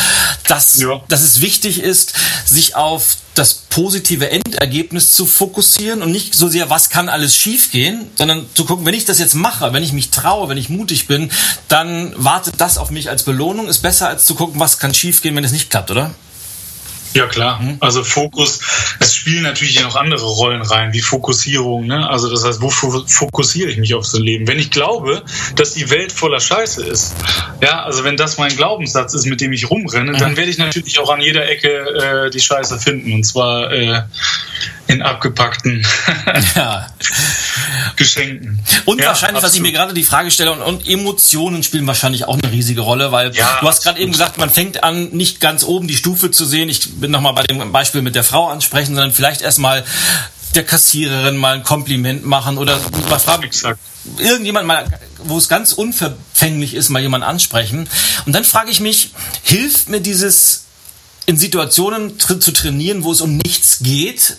dass, ja. dass es wichtig ist, sich auf das positive Endergebnis zu fokussieren und nicht so sehr, was kann alles schiefgehen, sondern zu gucken, wenn ich das jetzt mache, wenn ich mich traue, wenn ich mutig bin, dann wartet das auf mich als Belohnung, ist besser als zu gucken, was kann schiefgehen, wenn es nicht klappt, oder? Ja, klar. Mhm. Also Fokus, es spielen natürlich noch andere Rollen rein, wie Fokussierung. Ne? Also das heißt, wo fokussiere ich mich aufs Leben? Wenn ich glaube, dass die Welt voller Scheiße ist, ja, also wenn das mein Glaubenssatz ist, mit dem ich rumrenne, mhm. dann werde ich natürlich auch an jeder Ecke äh, die Scheiße finden. Und zwar äh, in abgepackten ja. Geschenken. Und ja, wahrscheinlich, absolut. was ich mir gerade die Frage stelle, und, und, Emotionen spielen wahrscheinlich auch eine riesige Rolle, weil ja, du hast gerade eben gesagt, man fängt an, nicht ganz oben die Stufe zu sehen. Ich bin nochmal bei dem Beispiel mit der Frau ansprechen, sondern vielleicht erstmal der Kassiererin mal ein Kompliment machen oder mal fragen, Exakt. irgendjemand mal, wo es ganz unverfänglich ist, mal jemand ansprechen. Und dann frage ich mich, hilft mir dieses in Situationen zu trainieren, wo es um nichts geht,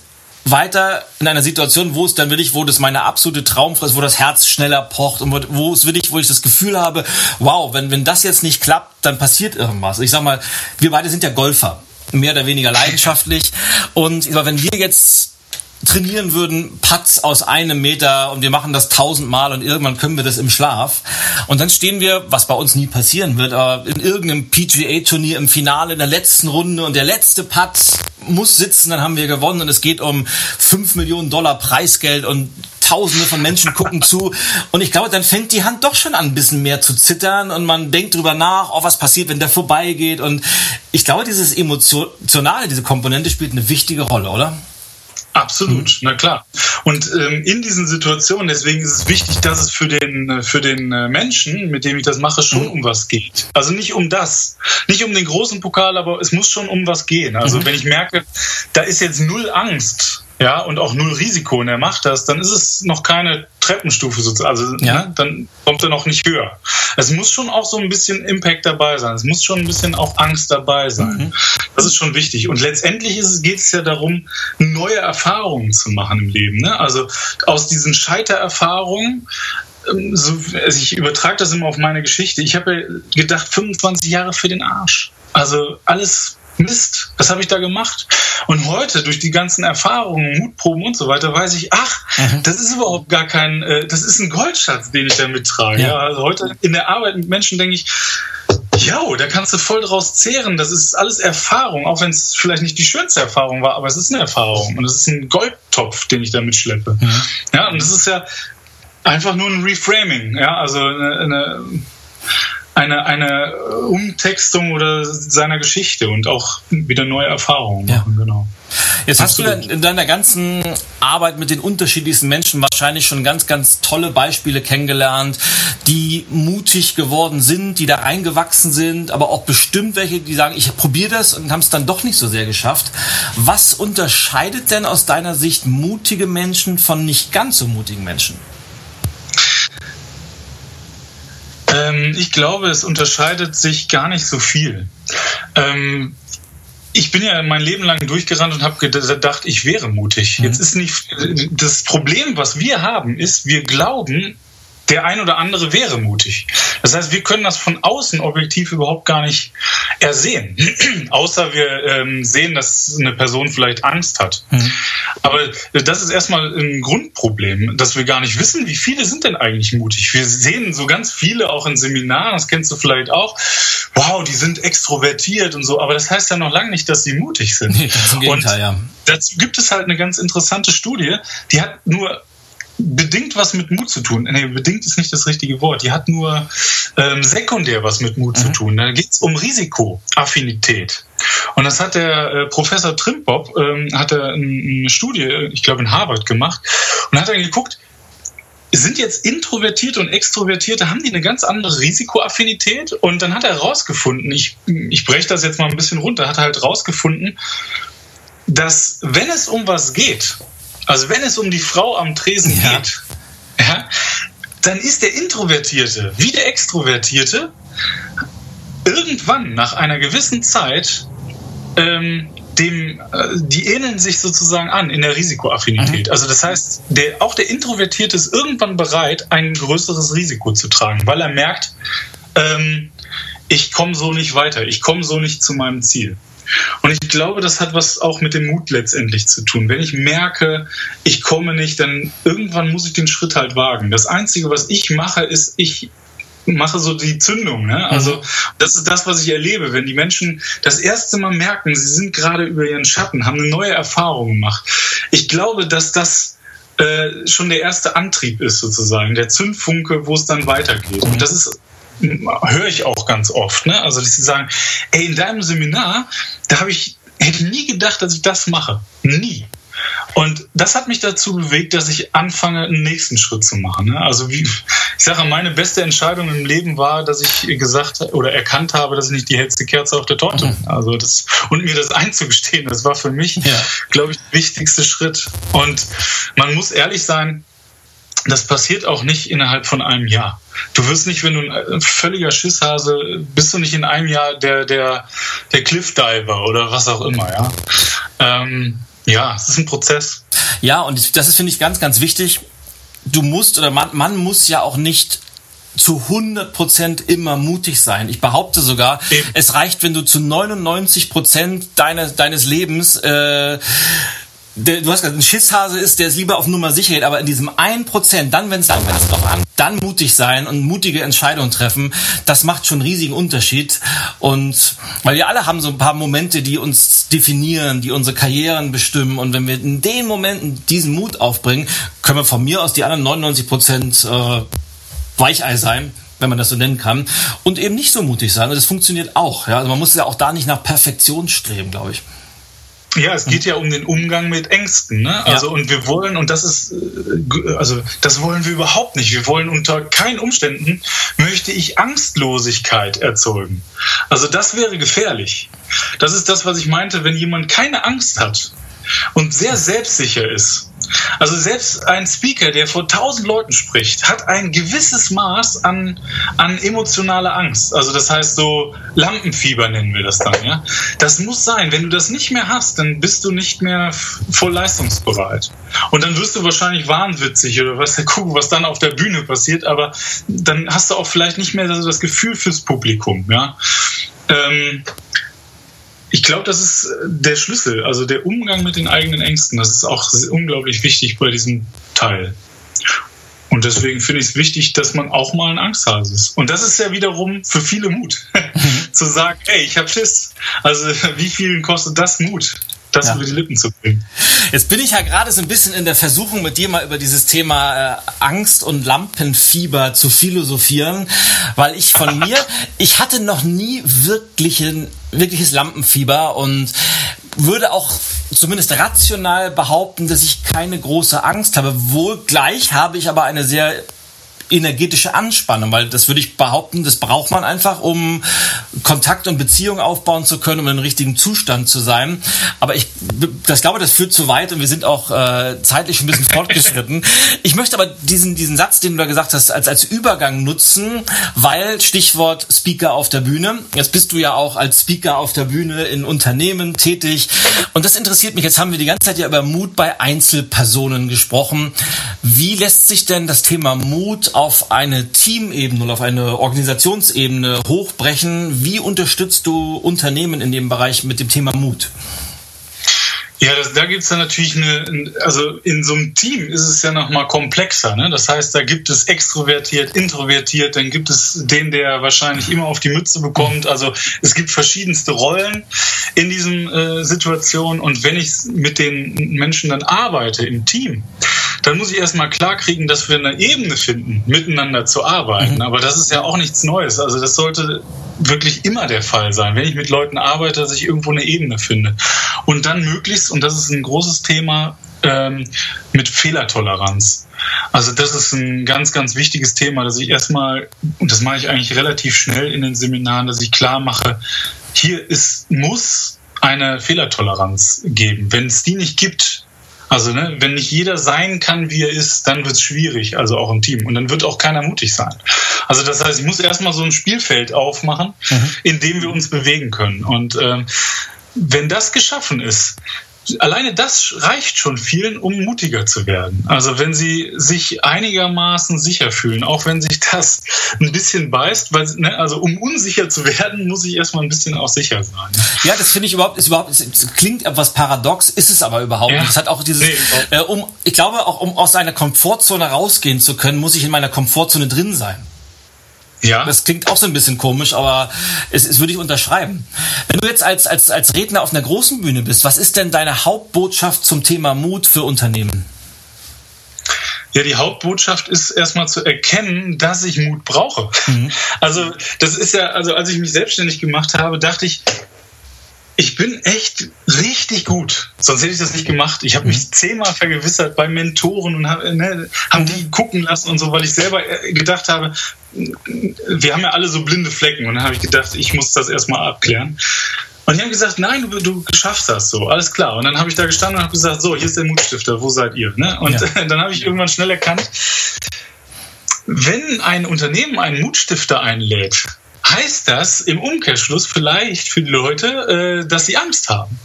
weiter in einer Situation, wo es dann wirklich, wo das meine absolute Traumfrist, wo das Herz schneller pocht und wo es wirklich, wo ich das Gefühl habe, wow, wenn, wenn das jetzt nicht klappt, dann passiert irgendwas. Ich sag mal, wir beide sind ja Golfer, mehr oder weniger leidenschaftlich und sag, wenn wir jetzt trainieren würden, Putts aus einem Meter und wir machen das tausendmal und irgendwann können wir das im Schlaf. Und dann stehen wir, was bei uns nie passieren wird, aber in irgendeinem PGA-Turnier im Finale in der letzten Runde und der letzte Putt muss sitzen, dann haben wir gewonnen und es geht um fünf Millionen Dollar Preisgeld und Tausende von Menschen gucken zu. Und ich glaube, dann fängt die Hand doch schon an, ein bisschen mehr zu zittern und man denkt drüber nach, oh, was passiert, wenn der vorbeigeht. Und ich glaube, dieses Emotionale, diese Komponente spielt eine wichtige Rolle, oder? Absolut, mhm. na klar. Und ähm, in diesen Situationen, deswegen ist es wichtig, dass es für den, für den äh, Menschen, mit dem ich das mache, schon mhm. um was geht. Also nicht um das, nicht um den großen Pokal, aber es muss schon um was gehen. Also mhm. wenn ich merke, da ist jetzt null Angst, ja, und auch null Risiko und er macht das, dann ist es noch keine Treppenstufe sozusagen. Also ja. ne, dann kommt er noch nicht höher. Es muss schon auch so ein bisschen Impact dabei sein. Es muss schon ein bisschen auch Angst dabei sein. Mhm. Das ist schon wichtig. Und letztendlich geht es ja darum, neue Erfahrungen zu machen im Leben. Ne? Also aus diesen Scheitererfahrungen ähm, so, also ich übertrage das immer auf meine Geschichte. Ich habe gedacht, 25 Jahre für den Arsch. Also alles Mist, was habe ich da gemacht? Und heute, durch die ganzen Erfahrungen, Mutproben und so weiter, weiß ich, ach, mhm. das ist überhaupt gar kein, äh, das ist ein Goldschatz, den ich da mittrage. Ja. ja. also heute in der Arbeit mit Menschen denke ich, ja, da kannst du voll draus zehren. Das ist alles Erfahrung, auch wenn es vielleicht nicht die schönste Erfahrung war, aber es ist eine Erfahrung und es ist ein Goldtopf, den ich da mitschleppe. Mhm. Ja, und das ist ja einfach nur ein Reframing, ja, also eine, eine eine, eine Umtextung oder seiner Geschichte und auch wieder neue Erfahrungen machen, ja. genau. Jetzt Absolut. hast du in deiner ganzen Arbeit mit den unterschiedlichsten Menschen wahrscheinlich schon ganz, ganz tolle Beispiele kennengelernt, die mutig geworden sind, die da reingewachsen sind, aber auch bestimmt welche, die sagen, ich probiere das und haben es dann doch nicht so sehr geschafft. Was unterscheidet denn aus deiner Sicht mutige Menschen von nicht ganz so mutigen Menschen? Ähm, ich glaube, es unterscheidet sich gar nicht so viel. Ähm, ich bin ja mein Leben lang durchgerannt und habe gedacht, ich wäre mutig. Mhm. Jetzt ist nicht das Problem, was wir haben, ist, wir glauben, der ein oder andere wäre mutig. Das heißt, wir können das von außen objektiv überhaupt gar nicht ersehen, außer wir ähm, sehen, dass eine Person vielleicht Angst hat. Mhm. Aber das ist erstmal ein Grundproblem, dass wir gar nicht wissen, wie viele sind denn eigentlich mutig. Wir sehen so ganz viele auch in Seminaren, das kennst du vielleicht auch. Wow, die sind extrovertiert und so, aber das heißt ja noch lange nicht, dass sie mutig sind. Nee, ist im Gegenteil, ja dazu gibt es halt eine ganz interessante Studie, die hat nur bedingt was mit Mut zu tun. Nee, bedingt ist nicht das richtige Wort. Die hat nur ähm, sekundär was mit Mut mhm. zu tun. Da geht es um Risikoaffinität. Und das hat der äh, Professor Trimbob, ähm, hat er eine Studie, ich glaube in Harvard gemacht, und hat dann geguckt, sind jetzt Introvertierte und Extrovertierte, haben die eine ganz andere Risikoaffinität? Und dann hat er herausgefunden, ich, ich breche das jetzt mal ein bisschen runter, hat er halt herausgefunden, dass wenn es um was geht, also wenn es um die Frau am Tresen ja. geht, ja, dann ist der Introvertierte wie der Extrovertierte irgendwann nach einer gewissen Zeit ähm, dem, äh, die ähneln sich sozusagen an in der Risikoaffinität. Mhm. Also das heißt, der, auch der Introvertierte ist irgendwann bereit, ein größeres Risiko zu tragen, weil er merkt, ähm, ich komme so nicht weiter, ich komme so nicht zu meinem Ziel. Und ich glaube, das hat was auch mit dem Mut letztendlich zu tun. Wenn ich merke, ich komme nicht, dann irgendwann muss ich den Schritt halt wagen. Das Einzige, was ich mache, ist, ich mache so die Zündung. Ne? Also mhm. das ist das, was ich erlebe. Wenn die Menschen das erste Mal merken, sie sind gerade über ihren Schatten, haben eine neue Erfahrung gemacht. Ich glaube, dass das äh, schon der erste Antrieb ist sozusagen, der Zündfunke, wo es dann weitergeht. Und das ist höre ich auch ganz oft. Ne? Also, dass sie sagen, ey, in deinem Seminar, da habe ich, hätte nie gedacht, dass ich das mache. Nie. Und das hat mich dazu bewegt, dass ich anfange, einen nächsten Schritt zu machen. Ne? Also wie, ich sage, meine beste Entscheidung im Leben war, dass ich gesagt oder erkannt habe, dass ich nicht die hellste Kerze auf der Torte bin. Mhm. Also das, und mir das einzugestehen, das war für mich, ja. glaube ich, der wichtigste Schritt. Und man muss ehrlich sein, das passiert auch nicht innerhalb von einem Jahr. Du wirst nicht, wenn du ein völliger Schisshase bist, du nicht in einem Jahr der, der, der Cliffdiver oder was auch immer, ja. Ähm, ja, es ist ein Prozess. Ja, und das ist, finde ich, ganz, ganz wichtig. Du musst oder man, man muss ja auch nicht zu 100% immer mutig sein. Ich behaupte sogar, Eben. es reicht, wenn du zu 99% deines, deines Lebens äh, der, du hast gesagt, ein Schisshase ist, der es lieber auf Nummer sicher geht, aber in diesem 1%, dann, wenn es dann, wenn's drauf an, dann mutig sein und mutige Entscheidungen treffen, das macht schon einen riesigen Unterschied. Und weil wir alle haben so ein paar Momente, die uns definieren, die unsere Karrieren bestimmen. Und wenn wir in den Momenten diesen Mut aufbringen, können wir von mir aus die anderen 99% äh, Weichei sein wenn man das so nennen kann, und eben nicht so mutig sein. Und das funktioniert auch. Ja? Also man muss ja auch da nicht nach Perfektion streben, glaube ich. Ja, es geht ja um den Umgang mit Ängsten. Ne? Also ja. und wir wollen, und das ist, äh, also das wollen wir überhaupt nicht. Wir wollen unter keinen Umständen möchte ich Angstlosigkeit erzeugen. Also das wäre gefährlich. Das ist das, was ich meinte, wenn jemand keine Angst hat und sehr selbstsicher ist also selbst ein Speaker, der vor tausend Leuten spricht, hat ein gewisses Maß an, an emotionaler Angst. Also das heißt so Lampenfieber nennen wir das dann. Ja? Das muss sein. Wenn du das nicht mehr hast, dann bist du nicht mehr voll leistungsbereit. Und dann wirst du wahrscheinlich wahnwitzig oder was, gucken, was dann auf der Bühne passiert. Aber dann hast du auch vielleicht nicht mehr das Gefühl fürs Publikum. Ja. Ähm, ich glaube, das ist äh, der Schlüssel, also der Umgang mit den eigenen Ängsten. Das ist auch unglaublich wichtig bei diesem Teil. Und deswegen finde ich es wichtig, dass man auch mal ein Angsthase ist. Und das ist ja wiederum für viele Mut, zu sagen, hey, ich habe Schiss. Also wie vielen kostet das Mut? Das ja. über die Lippen zu bringen. Jetzt bin ich ja gerade so ein bisschen in der Versuchung, mit dir mal über dieses Thema äh, Angst und Lampenfieber zu philosophieren, weil ich von mir, ich hatte noch nie wirklichen, wirkliches Lampenfieber und würde auch zumindest rational behaupten, dass ich keine große Angst habe. Wohl gleich habe ich aber eine sehr energetische Anspannung, weil das würde ich behaupten, das braucht man einfach, um Kontakt und Beziehung aufbauen zu können, um in einem richtigen Zustand zu sein. Aber ich das glaube, das führt zu weit und wir sind auch äh, zeitlich ein bisschen fortgeschritten. Ich möchte aber diesen, diesen Satz, den du da gesagt hast, als, als Übergang nutzen, weil Stichwort Speaker auf der Bühne. Jetzt bist du ja auch als Speaker auf der Bühne in Unternehmen tätig. Und das interessiert mich. Jetzt haben wir die ganze Zeit ja über Mut bei Einzelpersonen gesprochen. Wie lässt sich denn das Thema Mut auf eine Teamebene oder auf eine Organisationsebene hochbrechen. Wie unterstützt du Unternehmen in dem Bereich mit dem Thema Mut? Ja, das, da gibt es dann natürlich eine, also in so einem Team ist es ja nochmal komplexer. Ne? Das heißt, da gibt es extrovertiert, introvertiert, dann gibt es den, der wahrscheinlich immer auf die Mütze bekommt. Also es gibt verschiedenste Rollen in diesen äh, Situationen. Und wenn ich mit den Menschen dann arbeite im Team, dann muss ich erstmal klarkriegen, dass wir eine Ebene finden, miteinander zu arbeiten. Mhm. Aber das ist ja auch nichts Neues. Also das sollte wirklich immer der Fall sein, wenn ich mit Leuten arbeite, dass ich irgendwo eine Ebene finde. Und dann möglichst, und das ist ein großes Thema, ähm, mit Fehlertoleranz. Also das ist ein ganz, ganz wichtiges Thema, dass ich erstmal, und das mache ich eigentlich relativ schnell in den Seminaren, dass ich klar mache, hier ist, muss eine Fehlertoleranz geben. Wenn es die nicht gibt, also, ne, wenn nicht jeder sein kann, wie er ist, dann wird es schwierig, also auch im Team. Und dann wird auch keiner mutig sein. Also, das heißt, ich muss erstmal so ein Spielfeld aufmachen, mhm. in dem wir uns bewegen können. Und ähm, wenn das geschaffen ist, alleine das reicht schon vielen, um mutiger zu werden. Also wenn sie sich einigermaßen sicher fühlen, auch wenn sich das ein bisschen beißt, weil, ne, also um unsicher zu werden, muss ich erstmal ein bisschen auch sicher sein. Ja, das finde ich überhaupt, ist überhaupt, es klingt etwas paradox, ist es aber überhaupt ja. nicht. Es hat auch dieses, nee, äh, um, ich glaube auch, um aus seiner Komfortzone rausgehen zu können, muss ich in meiner Komfortzone drin sein. Ja. Das klingt auch so ein bisschen komisch, aber es, es würde ich unterschreiben. Wenn du jetzt als, als, als Redner auf einer großen Bühne bist, was ist denn deine Hauptbotschaft zum Thema Mut für Unternehmen? Ja, die Hauptbotschaft ist erstmal zu erkennen, dass ich Mut brauche. Mhm. Also, das ist ja, also als ich mich selbstständig gemacht habe, dachte ich, ich bin echt richtig gut. Sonst hätte ich das nicht gemacht. Ich habe mich mhm. zehnmal vergewissert bei Mentoren und habe ne, hab die gucken lassen und so, weil ich selber äh, gedacht habe, wir haben ja alle so blinde Flecken. Und dann habe ich gedacht, ich muss das erstmal abklären. Und die haben gesagt, nein, du, du schaffst das so, alles klar. Und dann habe ich da gestanden und habe gesagt, so, hier ist der Mutstifter, wo seid ihr? Ne? Und ja. dann habe ich irgendwann schnell erkannt, wenn ein Unternehmen einen Mutstifter einlädt, heißt das im Umkehrschluss vielleicht für die Leute, äh, dass sie Angst haben.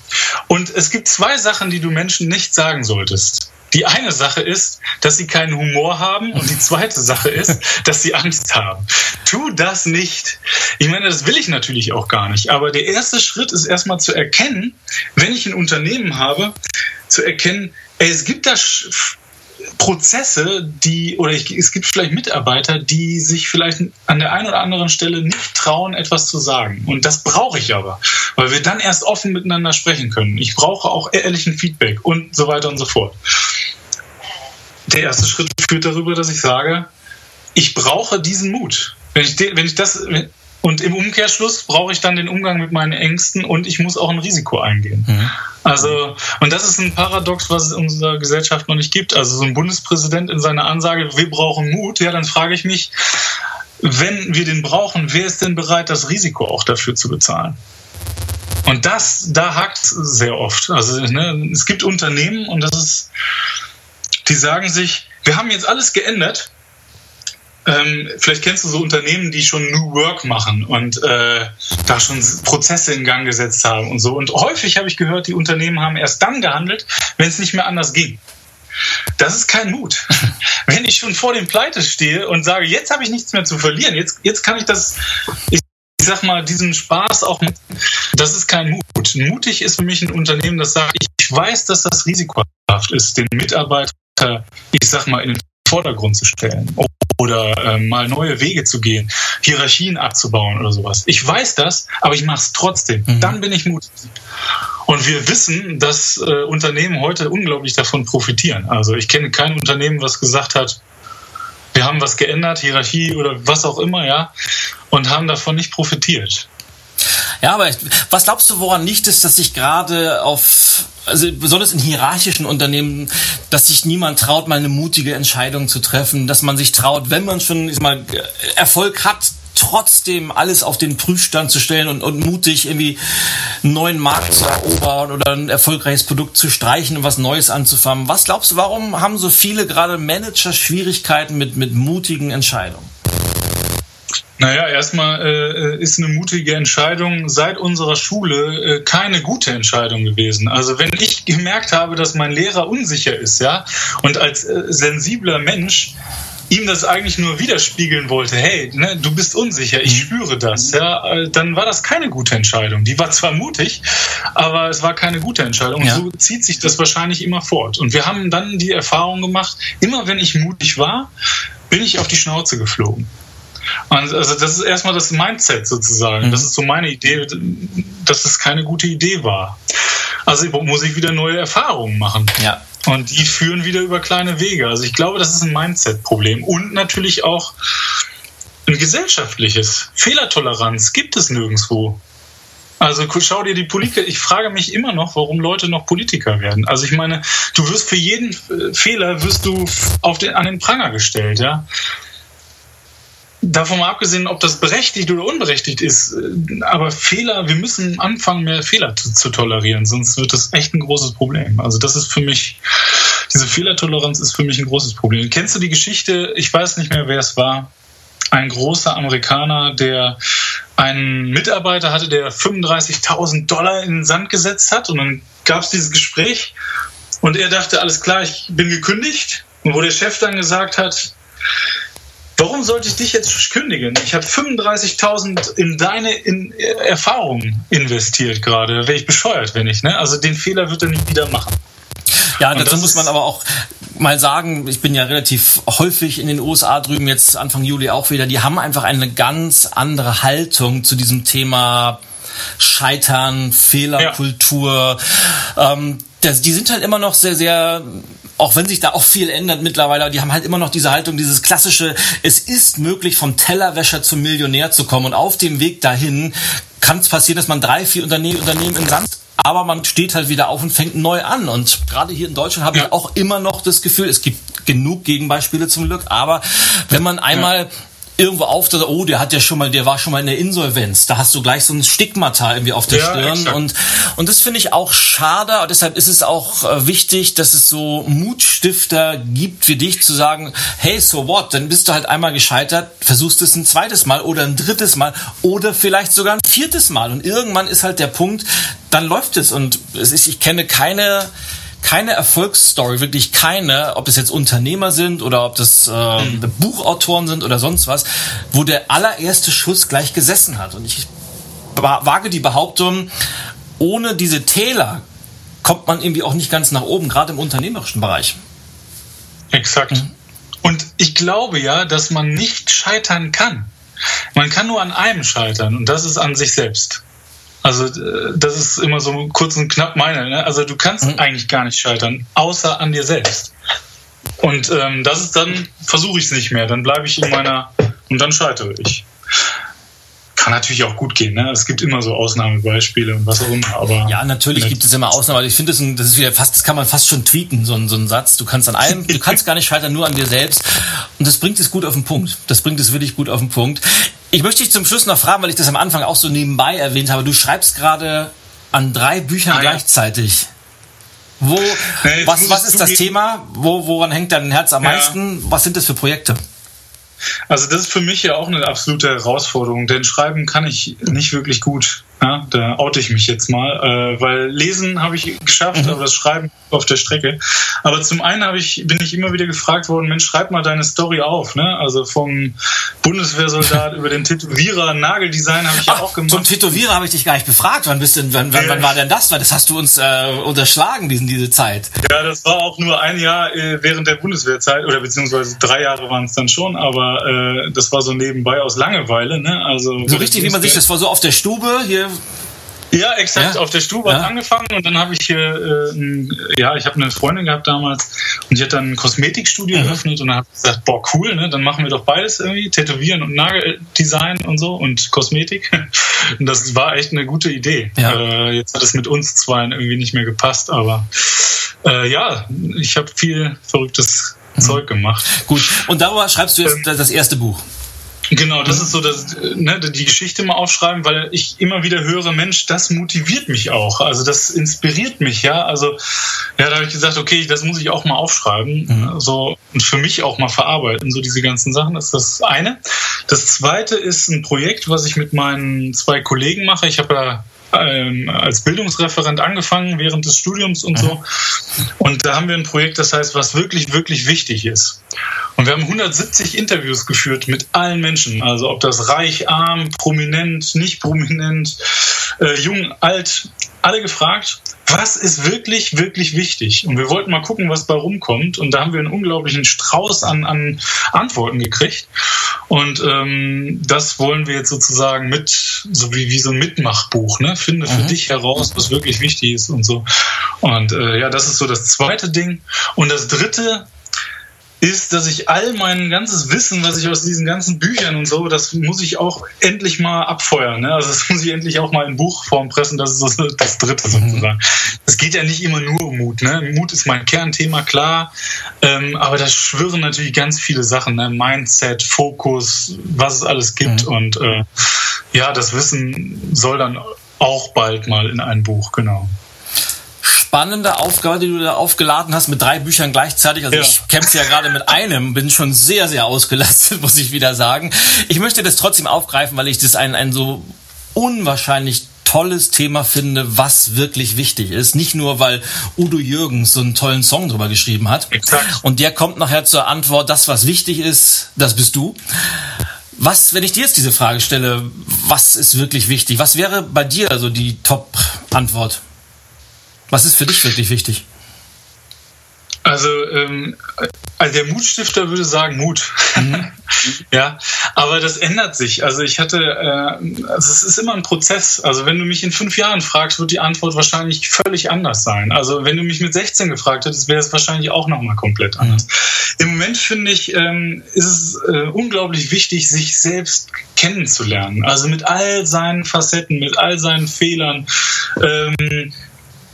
Und es gibt zwei Sachen, die du Menschen nicht sagen solltest. Die eine Sache ist, dass sie keinen Humor haben und die zweite Sache ist, dass sie Angst haben. Tu das nicht. Ich meine, das will ich natürlich auch gar nicht. Aber der erste Schritt ist erstmal zu erkennen, wenn ich ein Unternehmen habe, zu erkennen, ey, es gibt da Prozesse, die, oder ich, es gibt vielleicht Mitarbeiter, die sich vielleicht an der einen oder anderen Stelle nicht trauen, etwas zu sagen. Und das brauche ich aber, weil wir dann erst offen miteinander sprechen können. Ich brauche auch ehrlichen Feedback und so weiter und so fort. Der erste Schritt führt darüber, dass ich sage, ich brauche diesen Mut. Wenn ich, wenn ich das, und im Umkehrschluss brauche ich dann den Umgang mit meinen Ängsten und ich muss auch ein Risiko eingehen. Mhm. Also, und das ist ein Paradox, was es in unserer Gesellschaft noch nicht gibt. Also, so ein Bundespräsident in seiner Ansage, wir brauchen Mut, ja, dann frage ich mich, wenn wir den brauchen, wer ist denn bereit, das Risiko auch dafür zu bezahlen? Und das, da hakt es sehr oft. Also, ne, es gibt Unternehmen und das ist, die sagen sich, wir haben jetzt alles geändert, ähm, vielleicht kennst du so Unternehmen, die schon New Work machen und äh, da schon Prozesse in Gang gesetzt haben und so. Und häufig habe ich gehört, die Unternehmen haben erst dann gehandelt, wenn es nicht mehr anders ging. Das ist kein Mut. Wenn ich schon vor dem Pleite stehe und sage, jetzt habe ich nichts mehr zu verlieren, jetzt, jetzt kann ich das, ich sag mal, diesen Spaß auch, das ist kein Mut. Mutig ist für mich ein Unternehmen, das sagt, ich weiß, dass das risikohaft ist, den Mitarbeiter, ich sag mal, in den Vordergrund zu stellen oder äh, mal neue Wege zu gehen, Hierarchien abzubauen oder sowas. Ich weiß das, aber ich mache es trotzdem. Mhm. Dann bin ich mutig. Und wir wissen, dass äh, Unternehmen heute unglaublich davon profitieren. Also ich kenne kein Unternehmen, was gesagt hat, wir haben was geändert, Hierarchie oder was auch immer, ja, und haben davon nicht profitiert. Ja, aber was glaubst du, woran liegt es, dass sich gerade auf, also besonders in hierarchischen Unternehmen, dass sich niemand traut, mal eine mutige Entscheidung zu treffen, dass man sich traut, wenn man schon ich mal, Erfolg hat, trotzdem alles auf den Prüfstand zu stellen und, und mutig irgendwie einen neuen Markt zu erobern oder ein erfolgreiches Produkt zu streichen und was Neues anzufangen. Was glaubst du, warum haben so viele gerade Manager Schwierigkeiten mit, mit mutigen Entscheidungen? Naja, erstmal äh, ist eine mutige Entscheidung seit unserer Schule äh, keine gute Entscheidung gewesen. Also wenn ich gemerkt habe, dass mein Lehrer unsicher ist, ja, und als äh, sensibler Mensch ihm das eigentlich nur widerspiegeln wollte, hey, ne, du bist unsicher, ich mhm. spüre das, ja, äh, dann war das keine gute Entscheidung. Die war zwar mutig, aber es war keine gute Entscheidung. Ja. Und so zieht sich das wahrscheinlich immer fort. Und wir haben dann die Erfahrung gemacht, immer wenn ich mutig war, bin ich auf die Schnauze geflogen. Und also das ist erstmal das Mindset sozusagen. Mhm. Das ist so meine Idee, dass es keine gute Idee war. Also muss ich wieder neue Erfahrungen machen. Ja. Und die führen wieder über kleine Wege. Also ich glaube, das ist ein Mindset-Problem. Und natürlich auch ein gesellschaftliches. Fehlertoleranz gibt es nirgendwo. Also schau dir die Politiker, ich frage mich immer noch, warum Leute noch Politiker werden. Also ich meine, du wirst für jeden Fehler wirst du auf den, an den Pranger gestellt, ja. Davon mal abgesehen, ob das berechtigt oder unberechtigt ist, aber Fehler, wir müssen anfangen, mehr Fehler zu, zu tolerieren, sonst wird das echt ein großes Problem. Also das ist für mich, diese Fehlertoleranz ist für mich ein großes Problem. Kennst du die Geschichte, ich weiß nicht mehr, wer es war, ein großer Amerikaner, der einen Mitarbeiter hatte, der 35.000 Dollar in den Sand gesetzt hat und dann gab es dieses Gespräch und er dachte, alles klar, ich bin gekündigt und wo der Chef dann gesagt hat, Warum sollte ich dich jetzt kündigen? Ich habe 35.000 in deine in Erfahrung investiert gerade. Da wäre ich bescheuert, wenn ich. Ne? Also den Fehler wird er nicht wieder machen. Ja, dazu muss man aber auch mal sagen, ich bin ja relativ häufig in den USA drüben, jetzt Anfang Juli auch wieder, die haben einfach eine ganz andere Haltung zu diesem Thema Scheitern, Fehlerkultur. Ja. Ähm, das, die sind halt immer noch sehr, sehr auch wenn sich da auch viel ändert mittlerweile, die haben halt immer noch diese Haltung, dieses klassische, es ist möglich, vom Tellerwäscher zum Millionär zu kommen und auf dem Weg dahin kann es passieren, dass man drei, vier Unternehmen, Unternehmen in Sand aber man steht halt wieder auf und fängt neu an. Und gerade hier in Deutschland habe ja. ich auch immer noch das Gefühl, es gibt genug Gegenbeispiele zum Glück, aber wenn man einmal ja irgendwo auf, dass, oh, der hat ja schon mal, der war schon mal in der Insolvenz. Da hast du gleich so ein Stigmata irgendwie auf der ja, Stirn. Exakt. Und, und das finde ich auch schade. Und deshalb ist es auch äh, wichtig, dass es so Mutstifter gibt wie dich zu sagen, hey, so what? Dann bist du halt einmal gescheitert, versuchst es ein zweites Mal oder ein drittes Mal oder vielleicht sogar ein viertes Mal. Und irgendwann ist halt der Punkt, dann läuft es. Und es ist, ich kenne keine, keine Erfolgsstory, wirklich keine, ob das jetzt Unternehmer sind oder ob das äh. Buchautoren sind oder sonst was, wo der allererste Schuss gleich gesessen hat. Und ich wage die Behauptung, ohne diese Täler kommt man irgendwie auch nicht ganz nach oben, gerade im unternehmerischen Bereich. Exakt. Mhm. Und ich glaube ja, dass man nicht scheitern kann. Man kann nur an einem scheitern und das ist an sich selbst. Also äh, das ist immer so kurz und knapp meine. Ne? Also du kannst mhm. eigentlich gar nicht scheitern, außer an dir selbst. Und ähm, das ist dann, versuche ich es nicht mehr. Dann bleibe ich in meiner und dann scheitere ich kann natürlich auch gut gehen. Ne? Es gibt immer so Ausnahmebeispiele und was auch immer. Aber ja, natürlich gibt es immer Ausnahmen. Aber ich finde, das, das ist wieder fast, das kann man fast schon tweeten, so, so ein Satz. Du kannst an allem, du kannst gar nicht scheitern, nur an dir selbst. Und das bringt es gut auf den Punkt. Das bringt es wirklich gut auf den Punkt. Ich möchte dich zum Schluss noch fragen, weil ich das am Anfang auch so nebenbei erwähnt habe. Du schreibst gerade an drei Büchern ah, gleichzeitig. Wo, nee, was, was ist das Thema? Wo, woran hängt dein Herz am ja. meisten? Was sind das für Projekte? Also das ist für mich ja auch eine absolute Herausforderung, denn schreiben kann ich nicht wirklich gut. Ja, da oute ich mich jetzt mal, äh, weil lesen habe ich geschafft, mhm. aber das Schreiben auf der Strecke. Aber zum einen ich, bin ich immer wieder gefragt worden, Mensch, schreib mal deine Story auf. Ne? Also vom Bundeswehrsoldat über den Tätowierer, Nageldesign habe ich Ach, ja auch gemacht. Zum Tätowierer habe ich dich gar nicht befragt. Wann bist denn, wann, wann, wann war denn das? Weil das hast du uns äh, unterschlagen, diesen, diese Zeit. Ja, das war auch nur ein Jahr äh, während der Bundeswehrzeit oder beziehungsweise drei Jahre waren es dann schon, aber äh, das war so nebenbei aus Langeweile. Ne? Also so richtig, wie man sich das war so auf der Stube hier ja, exakt. Ja? Auf der Stube ja? angefangen und dann habe ich hier, äh, ja, ich habe eine Freundin gehabt damals und die hat dann ein Kosmetikstudio mhm. eröffnet und dann habe ich gesagt, boah, cool, ne? Dann machen wir doch beides irgendwie, Tätowieren und Nageldesign und so und Kosmetik. Und das war echt eine gute Idee. Ja. Äh, jetzt hat es mit uns zwei irgendwie nicht mehr gepasst, aber äh, ja, ich habe viel verrücktes mhm. Zeug gemacht. Gut, und darüber schreibst du jetzt ähm, das erste Buch. Genau, das ist so, dass, ne, die Geschichte mal aufschreiben, weil ich immer wieder höre, Mensch, das motiviert mich auch. Also das inspiriert mich, ja. Also ja, da habe ich gesagt, okay, das muss ich auch mal aufschreiben, mhm. so und für mich auch mal verarbeiten, so diese ganzen Sachen. Das ist das eine. Das zweite ist ein Projekt, was ich mit meinen zwei Kollegen mache. Ich habe ja ähm, als Bildungsreferent angefangen während des Studiums und so. Und da haben wir ein Projekt, das heißt, was wirklich, wirklich wichtig ist. Und wir haben 170 Interviews geführt mit allen Menschen. Also ob das reich, arm, prominent, nicht prominent, äh, jung, alt, alle gefragt, was ist wirklich, wirklich wichtig? Und wir wollten mal gucken, was bei rumkommt. Und da haben wir einen unglaublichen Strauß an, an Antworten gekriegt. Und ähm, das wollen wir jetzt sozusagen mit, so wie, wie so ein Mitmachbuch, ne? Finde für mhm. dich heraus, was wirklich wichtig ist und so. Und äh, ja, das ist so das zweite Ding. Und das dritte, ist, dass ich all mein ganzes Wissen, was ich aus diesen ganzen Büchern und so, das muss ich auch endlich mal abfeuern. Ne? Also das muss ich endlich auch mal in Buchform pressen. Das ist so das Dritte sozusagen. Es geht ja nicht immer nur um Mut. Ne? Mut ist mein Kernthema, klar. Ähm, aber da schwirren natürlich ganz viele Sachen. Ne? Mindset, Fokus, was es alles gibt. Mhm. Und äh, ja, das Wissen soll dann auch bald mal in ein Buch, genau spannende Aufgabe, die du da aufgeladen hast mit drei Büchern gleichzeitig. Also ja. ich kämpfe ja gerade mit einem, bin schon sehr, sehr ausgelastet, muss ich wieder sagen. Ich möchte das trotzdem aufgreifen, weil ich das ein, ein so unwahrscheinlich tolles Thema finde, was wirklich wichtig ist. Nicht nur, weil Udo Jürgens so einen tollen Song drüber geschrieben hat. Exakt. Und der kommt nachher zur Antwort, das, was wichtig ist, das bist du. Was, wenn ich dir jetzt diese Frage stelle, was ist wirklich wichtig? Was wäre bei dir also die Top-Antwort? Was ist für dich wirklich wichtig? Also, ähm, also der Mutstifter würde sagen Mut. Mhm. ja, aber das ändert sich. Also ich hatte, äh, also es ist immer ein Prozess. Also wenn du mich in fünf Jahren fragst, wird die Antwort wahrscheinlich völlig anders sein. Also wenn du mich mit 16 gefragt hättest, wäre es wahrscheinlich auch nochmal komplett anders. Mhm. Im Moment finde ich, ähm, ist es äh, unglaublich wichtig, sich selbst kennenzulernen. Also mit all seinen Facetten, mit all seinen Fehlern. Ähm,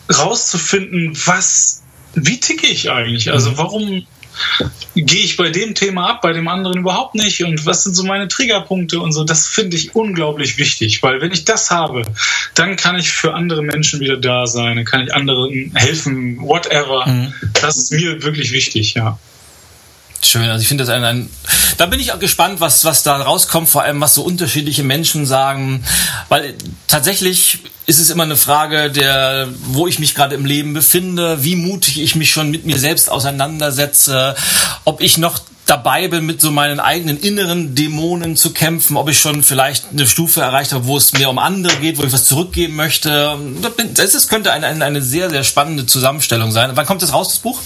rauszufinden, was, wie ticke ich eigentlich? Also mhm. warum gehe ich bei dem Thema ab, bei dem anderen überhaupt nicht? Und was sind so meine Triggerpunkte und so? Das finde ich unglaublich wichtig, weil wenn ich das habe, dann kann ich für andere Menschen wieder da sein, dann kann ich anderen helfen, whatever. Mhm. Das ist mir wirklich wichtig, ja. Schön, also ich finde das ein, ein, da bin ich auch gespannt, was, was da rauskommt, vor allem was so unterschiedliche Menschen sagen, weil tatsächlich ist es immer eine Frage der, wo ich mich gerade im Leben befinde, wie mutig ich mich schon mit mir selbst auseinandersetze, ob ich noch dabei bin, mit so meinen eigenen inneren Dämonen zu kämpfen, ob ich schon vielleicht eine Stufe erreicht habe, wo es mehr um andere geht, wo ich was zurückgeben möchte. Das könnte eine, eine sehr, sehr spannende Zusammenstellung sein. Wann kommt das raus, das Buch?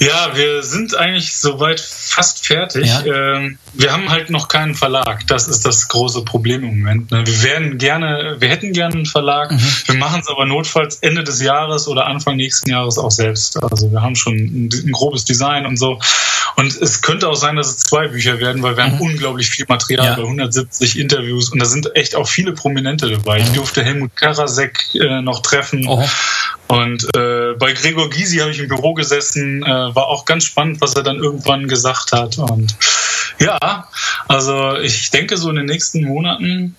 Ja, wir sind eigentlich soweit fast fertig. Ja. Ähm, wir haben halt noch keinen Verlag. Das ist das große Problem im Moment. Ne? Wir wären gerne, wir hätten gerne einen Verlag. Mhm. Wir machen es aber notfalls Ende des Jahres oder Anfang nächsten Jahres auch selbst. Also wir haben schon ein, ein grobes Design und so. Und es könnte auch sein, dass es zwei Bücher werden, weil wir mhm. haben unglaublich viel Material, ja. bei 170 Interviews und da sind echt auch viele Prominente dabei. Ich durfte Helmut Karasek äh, noch treffen. Oh. Und äh, bei Gregor Gysi habe ich im Büro gesessen, äh, war auch ganz spannend, was er dann irgendwann gesagt hat. Und ja, also ich denke, so in den nächsten Monaten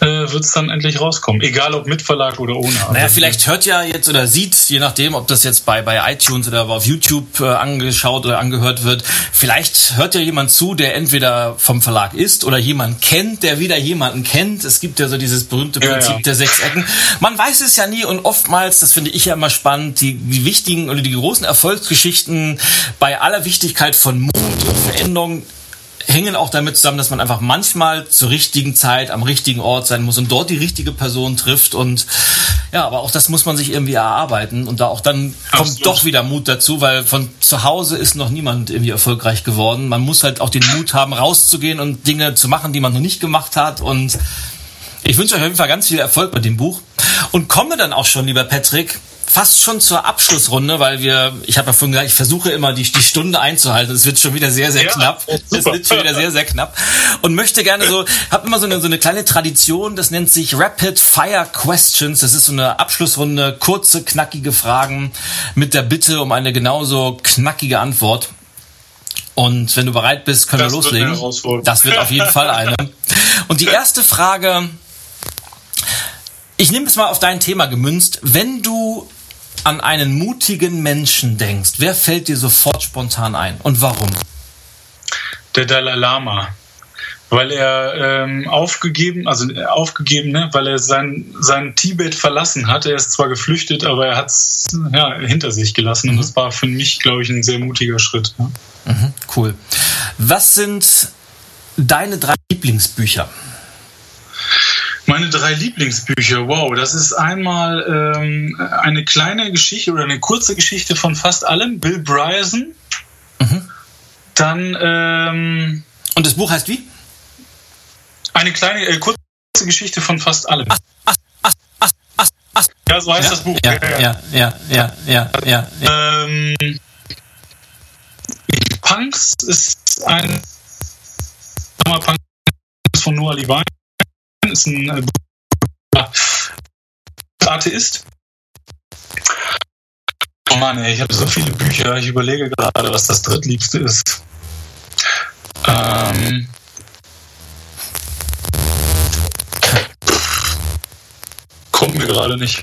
äh, wird es dann endlich rauskommen. Egal ob mit Verlag oder ohne. Naja, also, vielleicht hört ja jetzt oder sieht, je nachdem, ob das jetzt bei, bei iTunes oder auf YouTube äh, angeschaut oder angehört wird, vielleicht hört ja jemand zu, der entweder vom Verlag ist oder jemand kennt, der wieder jemanden kennt. Es gibt ja so dieses berühmte Prinzip ja, ja. der sechs Ecken. Man weiß es ja nie und oftmals, das finde ich ja immer spannend, die, die wichtigen oder die großen Erfolgsgeschichten bei aller Wichtigkeit von Mut und Veränderung hängen auch damit zusammen, dass man einfach manchmal zur richtigen Zeit am richtigen Ort sein muss und dort die richtige Person trifft. Und ja, aber auch das muss man sich irgendwie erarbeiten. Und da auch dann kommt Absolut. doch wieder Mut dazu, weil von zu Hause ist noch niemand irgendwie erfolgreich geworden. Man muss halt auch den Mut haben, rauszugehen und Dinge zu machen, die man noch nicht gemacht hat. Und ich wünsche euch auf jeden Fall ganz viel Erfolg mit dem Buch. Und komme dann auch schon, lieber Patrick, fast schon zur Abschlussrunde, weil wir, ich habe ja vorhin gesagt, ich versuche immer die, die Stunde einzuhalten. Es wird schon wieder sehr, sehr ja, knapp. Es wird schon wieder sehr, sehr knapp. Und möchte gerne so, habe immer so eine, so eine kleine Tradition, das nennt sich Rapid Fire Questions. Das ist so eine Abschlussrunde, kurze, knackige Fragen mit der Bitte um eine genauso knackige Antwort. Und wenn du bereit bist, können das wir loslegen. Das wird auf jeden Fall eine. Und die erste Frage, ich nehme es mal auf dein Thema gemünzt. Wenn du an einen mutigen Menschen denkst, wer fällt dir sofort spontan ein und warum? Der Dalai Lama. weil er ähm, aufgegeben, also äh, aufgegeben, ne, weil er sein, sein Tibet verlassen hat. Er ist zwar geflüchtet, aber er hat es ja, hinter sich gelassen. Mhm. Und das war für mich, glaube ich, ein sehr mutiger Schritt. Ja. Mhm, cool. Was sind deine drei Lieblingsbücher? Meine drei Lieblingsbücher, wow, das ist einmal ähm, eine kleine Geschichte oder eine kurze Geschichte von fast allem, Bill Bryson. Mhm. Dann. Ähm, Und das Buch heißt wie? Eine kleine, äh, kurze Geschichte von fast allem. Ach, ach, ach, ach, ach, ach. Ja, so heißt ja, das Buch. Ja, ja, ja, ja, ja, ja. ja. Ähm, Punks ist ein Punk von Noah Levine. Ist ein äh, Atheist. Oh Mann, ey, ich habe so viele Bücher. Ich überlege gerade, was das drittliebste ist. Ähm, kommt mir gerade nicht.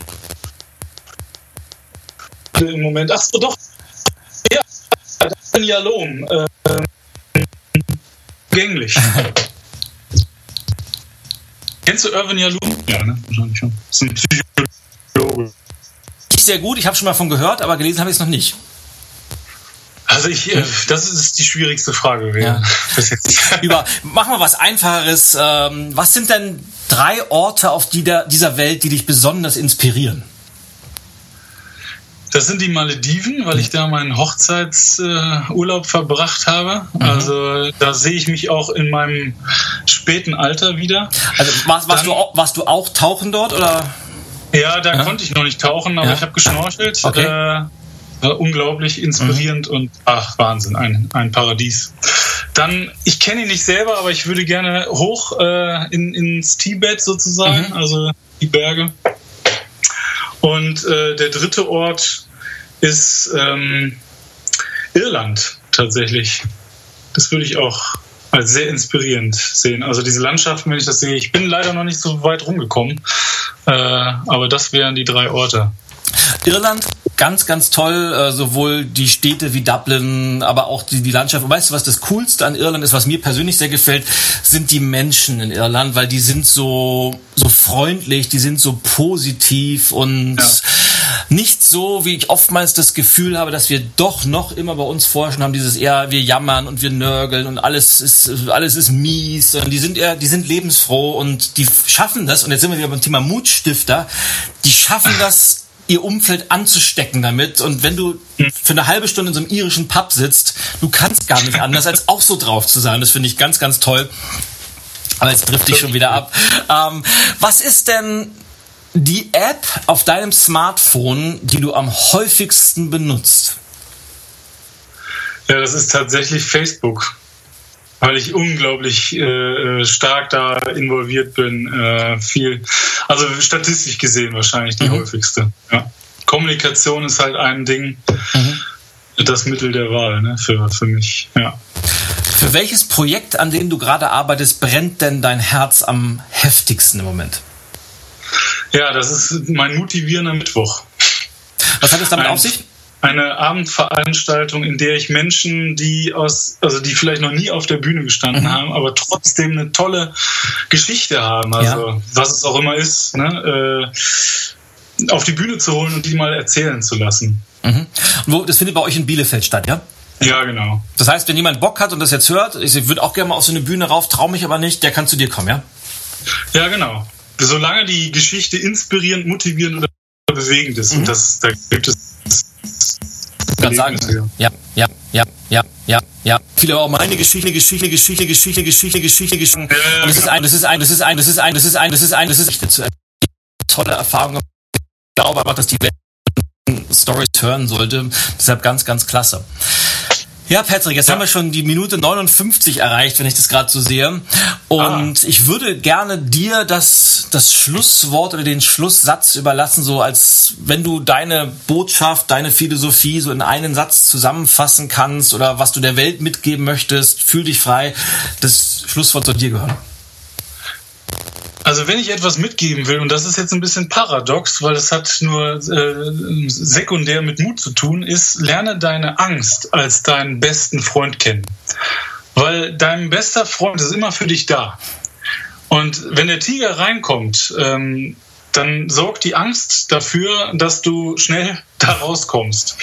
Im Moment, ach so, doch. Ja, Irvin Jalom. Äh, gänglich. Kennst du Irvin Jalom? Ja, ne? Wahrscheinlich schon. Das ist ein Psychologe. Nicht sehr gut, ich habe schon mal von gehört, aber gelesen habe ich es noch nicht. Also ich, äh, das ist die schwierigste Frage. Ja. Über, machen wir was Einfacheres. Ähm, was sind denn drei Orte auf die der, dieser Welt, die dich besonders inspirieren? Das sind die Malediven, weil ich da meinen Hochzeitsurlaub äh, verbracht habe. Mhm. Also da sehe ich mich auch in meinem späten Alter wieder. Also warst, warst, Dann, du, auch, warst du auch tauchen dort oder? Ja, da ja. konnte ich noch nicht tauchen, aber ja. ich habe geschnorchelt. Okay. Äh, unglaublich inspirierend mhm. und ach Wahnsinn, ein, ein Paradies. Dann, ich kenne ihn nicht selber, aber ich würde gerne hoch äh, in, ins Tibet sozusagen, mhm. also die Berge. Und äh, der dritte Ort ist ähm, Irland tatsächlich. Das würde ich auch als sehr inspirierend sehen. Also diese Landschaften, wenn ich das sehe, ich bin leider noch nicht so weit rumgekommen, äh, aber das wären die drei Orte. Irland, ganz, ganz toll, äh, sowohl die Städte wie Dublin, aber auch die, die Landschaft. Und weißt du, was das Coolste an Irland ist, was mir persönlich sehr gefällt, sind die Menschen in Irland, weil die sind so, so freundlich, die sind so positiv und ja. nicht so, wie ich oftmals das Gefühl habe, dass wir doch noch immer bei uns forschen haben, dieses eher, wir jammern und wir nörgeln und alles ist, alles ist mies. Und die sind eher, die sind lebensfroh und die schaffen das, und jetzt sind wir wieder beim Thema Mutstifter, die schaffen das, ihr Umfeld anzustecken damit. Und wenn du für eine halbe Stunde in so einem irischen Pub sitzt, du kannst gar nicht anders, als auch so drauf zu sein. Das finde ich ganz, ganz toll. Aber jetzt trifft dich schon wieder ab. Ähm, was ist denn die App auf deinem Smartphone, die du am häufigsten benutzt? Ja, das ist tatsächlich Facebook weil ich unglaublich äh, stark da involviert bin. Äh, viel, also statistisch gesehen wahrscheinlich die mhm. häufigste. Ja. Kommunikation ist halt ein Ding, mhm. das Mittel der Wahl ne, für, für mich. Ja. Für welches Projekt, an dem du gerade arbeitest, brennt denn dein Herz am heftigsten im Moment? Ja, das ist mein motivierender Mittwoch. Was hat es damit ein, auf sich? Eine Abendveranstaltung, in der ich Menschen, die aus, also die vielleicht noch nie auf der Bühne gestanden mhm. haben, aber trotzdem eine tolle Geschichte haben, also ja. was es auch immer ist, ne, äh, auf die Bühne zu holen und die mal erzählen zu lassen. Mhm. Und wo, das findet bei euch in Bielefeld statt, ja? Ja, genau. Das heißt, wenn jemand Bock hat und das jetzt hört, ich würde auch gerne mal auf so eine Bühne rauf, traue mich aber nicht, der kann zu dir kommen, ja? Ja, genau. Solange die Geschichte inspirierend, motivierend oder bewegend ist. Mhm. Und das, da gibt es gerade sagen. Ja, ja, ja, ja, ja, ja. Viele auch meine Geschichte, Geschichte, Geschichte, Geschichte, Geschichte, Geschichte, Geschichte. Und das ist ein, das ist ein, das ist ein, das ist ein, das ist ein, das ist ein, das ist eine tolle Erfahrung. Ich glaube aber, dass die Welt Stories hören sollte. Deshalb ganz, ganz klasse. Ja, Patrick, jetzt ja. haben wir schon die Minute 59 erreicht, wenn ich das gerade so sehe. Und ah. ich würde gerne dir das, das Schlusswort oder den Schlusssatz überlassen, so als wenn du deine Botschaft, deine Philosophie so in einen Satz zusammenfassen kannst oder was du der Welt mitgeben möchtest. Fühl dich frei. Das Schlusswort soll dir gehören. Also wenn ich etwas mitgeben will, und das ist jetzt ein bisschen paradox, weil es hat nur äh, sekundär mit Mut zu tun, ist, lerne deine Angst als deinen besten Freund kennen. weil dein bester Freund ist immer für dich da. Und wenn der Tiger reinkommt, ähm, dann sorgt die Angst dafür, dass du schnell da rauskommst.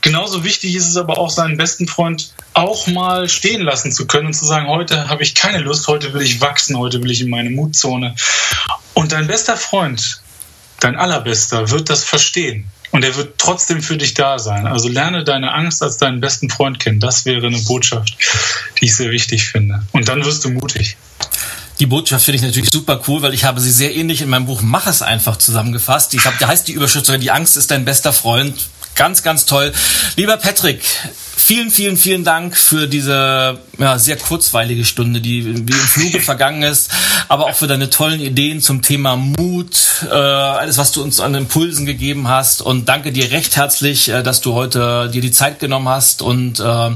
Genauso wichtig ist es aber auch, seinen besten Freund auch mal stehen lassen zu können und zu sagen, heute habe ich keine Lust, heute will ich wachsen, heute will ich in meine Mutzone. Und dein bester Freund, dein allerbester, wird das verstehen. Und er wird trotzdem für dich da sein. Also lerne deine Angst als deinen besten Freund kennen. Das wäre eine Botschaft, die ich sehr wichtig finde. Und dann wirst du mutig. Die Botschaft finde ich natürlich super cool, weil ich habe sie sehr ähnlich in meinem Buch Mach es einfach zusammengefasst. Ich glaube, da heißt die Überschrift sogar, die Angst ist dein bester Freund. Ganz, ganz toll. Lieber Patrick, vielen, vielen, vielen Dank für diese ja, sehr kurzweilige Stunde, die wie im Fluge vergangen ist, aber auch für deine tollen Ideen zum Thema Mut, äh, alles, was du uns an Impulsen gegeben hast. Und danke dir recht herzlich, äh, dass du heute dir die Zeit genommen hast und äh,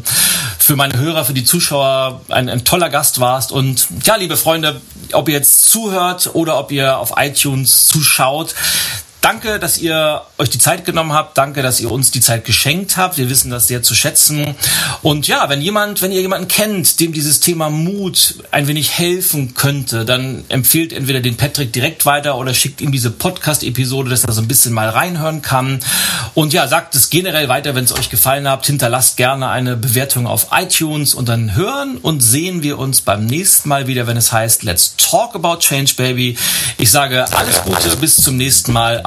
für meine Hörer, für die Zuschauer ein, ein toller Gast warst. Und ja, liebe Freunde, ob ihr jetzt zuhört oder ob ihr auf iTunes zuschaut, Danke, dass ihr euch die Zeit genommen habt. Danke, dass ihr uns die Zeit geschenkt habt. Wir wissen das sehr zu schätzen. Und ja, wenn jemand, wenn ihr jemanden kennt, dem dieses Thema Mut ein wenig helfen könnte, dann empfehlt entweder den Patrick direkt weiter oder schickt ihm diese Podcast-Episode, dass er so ein bisschen mal reinhören kann. Und ja, sagt es generell weiter, wenn es euch gefallen hat. Hinterlasst gerne eine Bewertung auf iTunes und dann hören und sehen wir uns beim nächsten Mal wieder, wenn es heißt Let's Talk About Change, Baby. Ich sage alles Gute, bis zum nächsten Mal.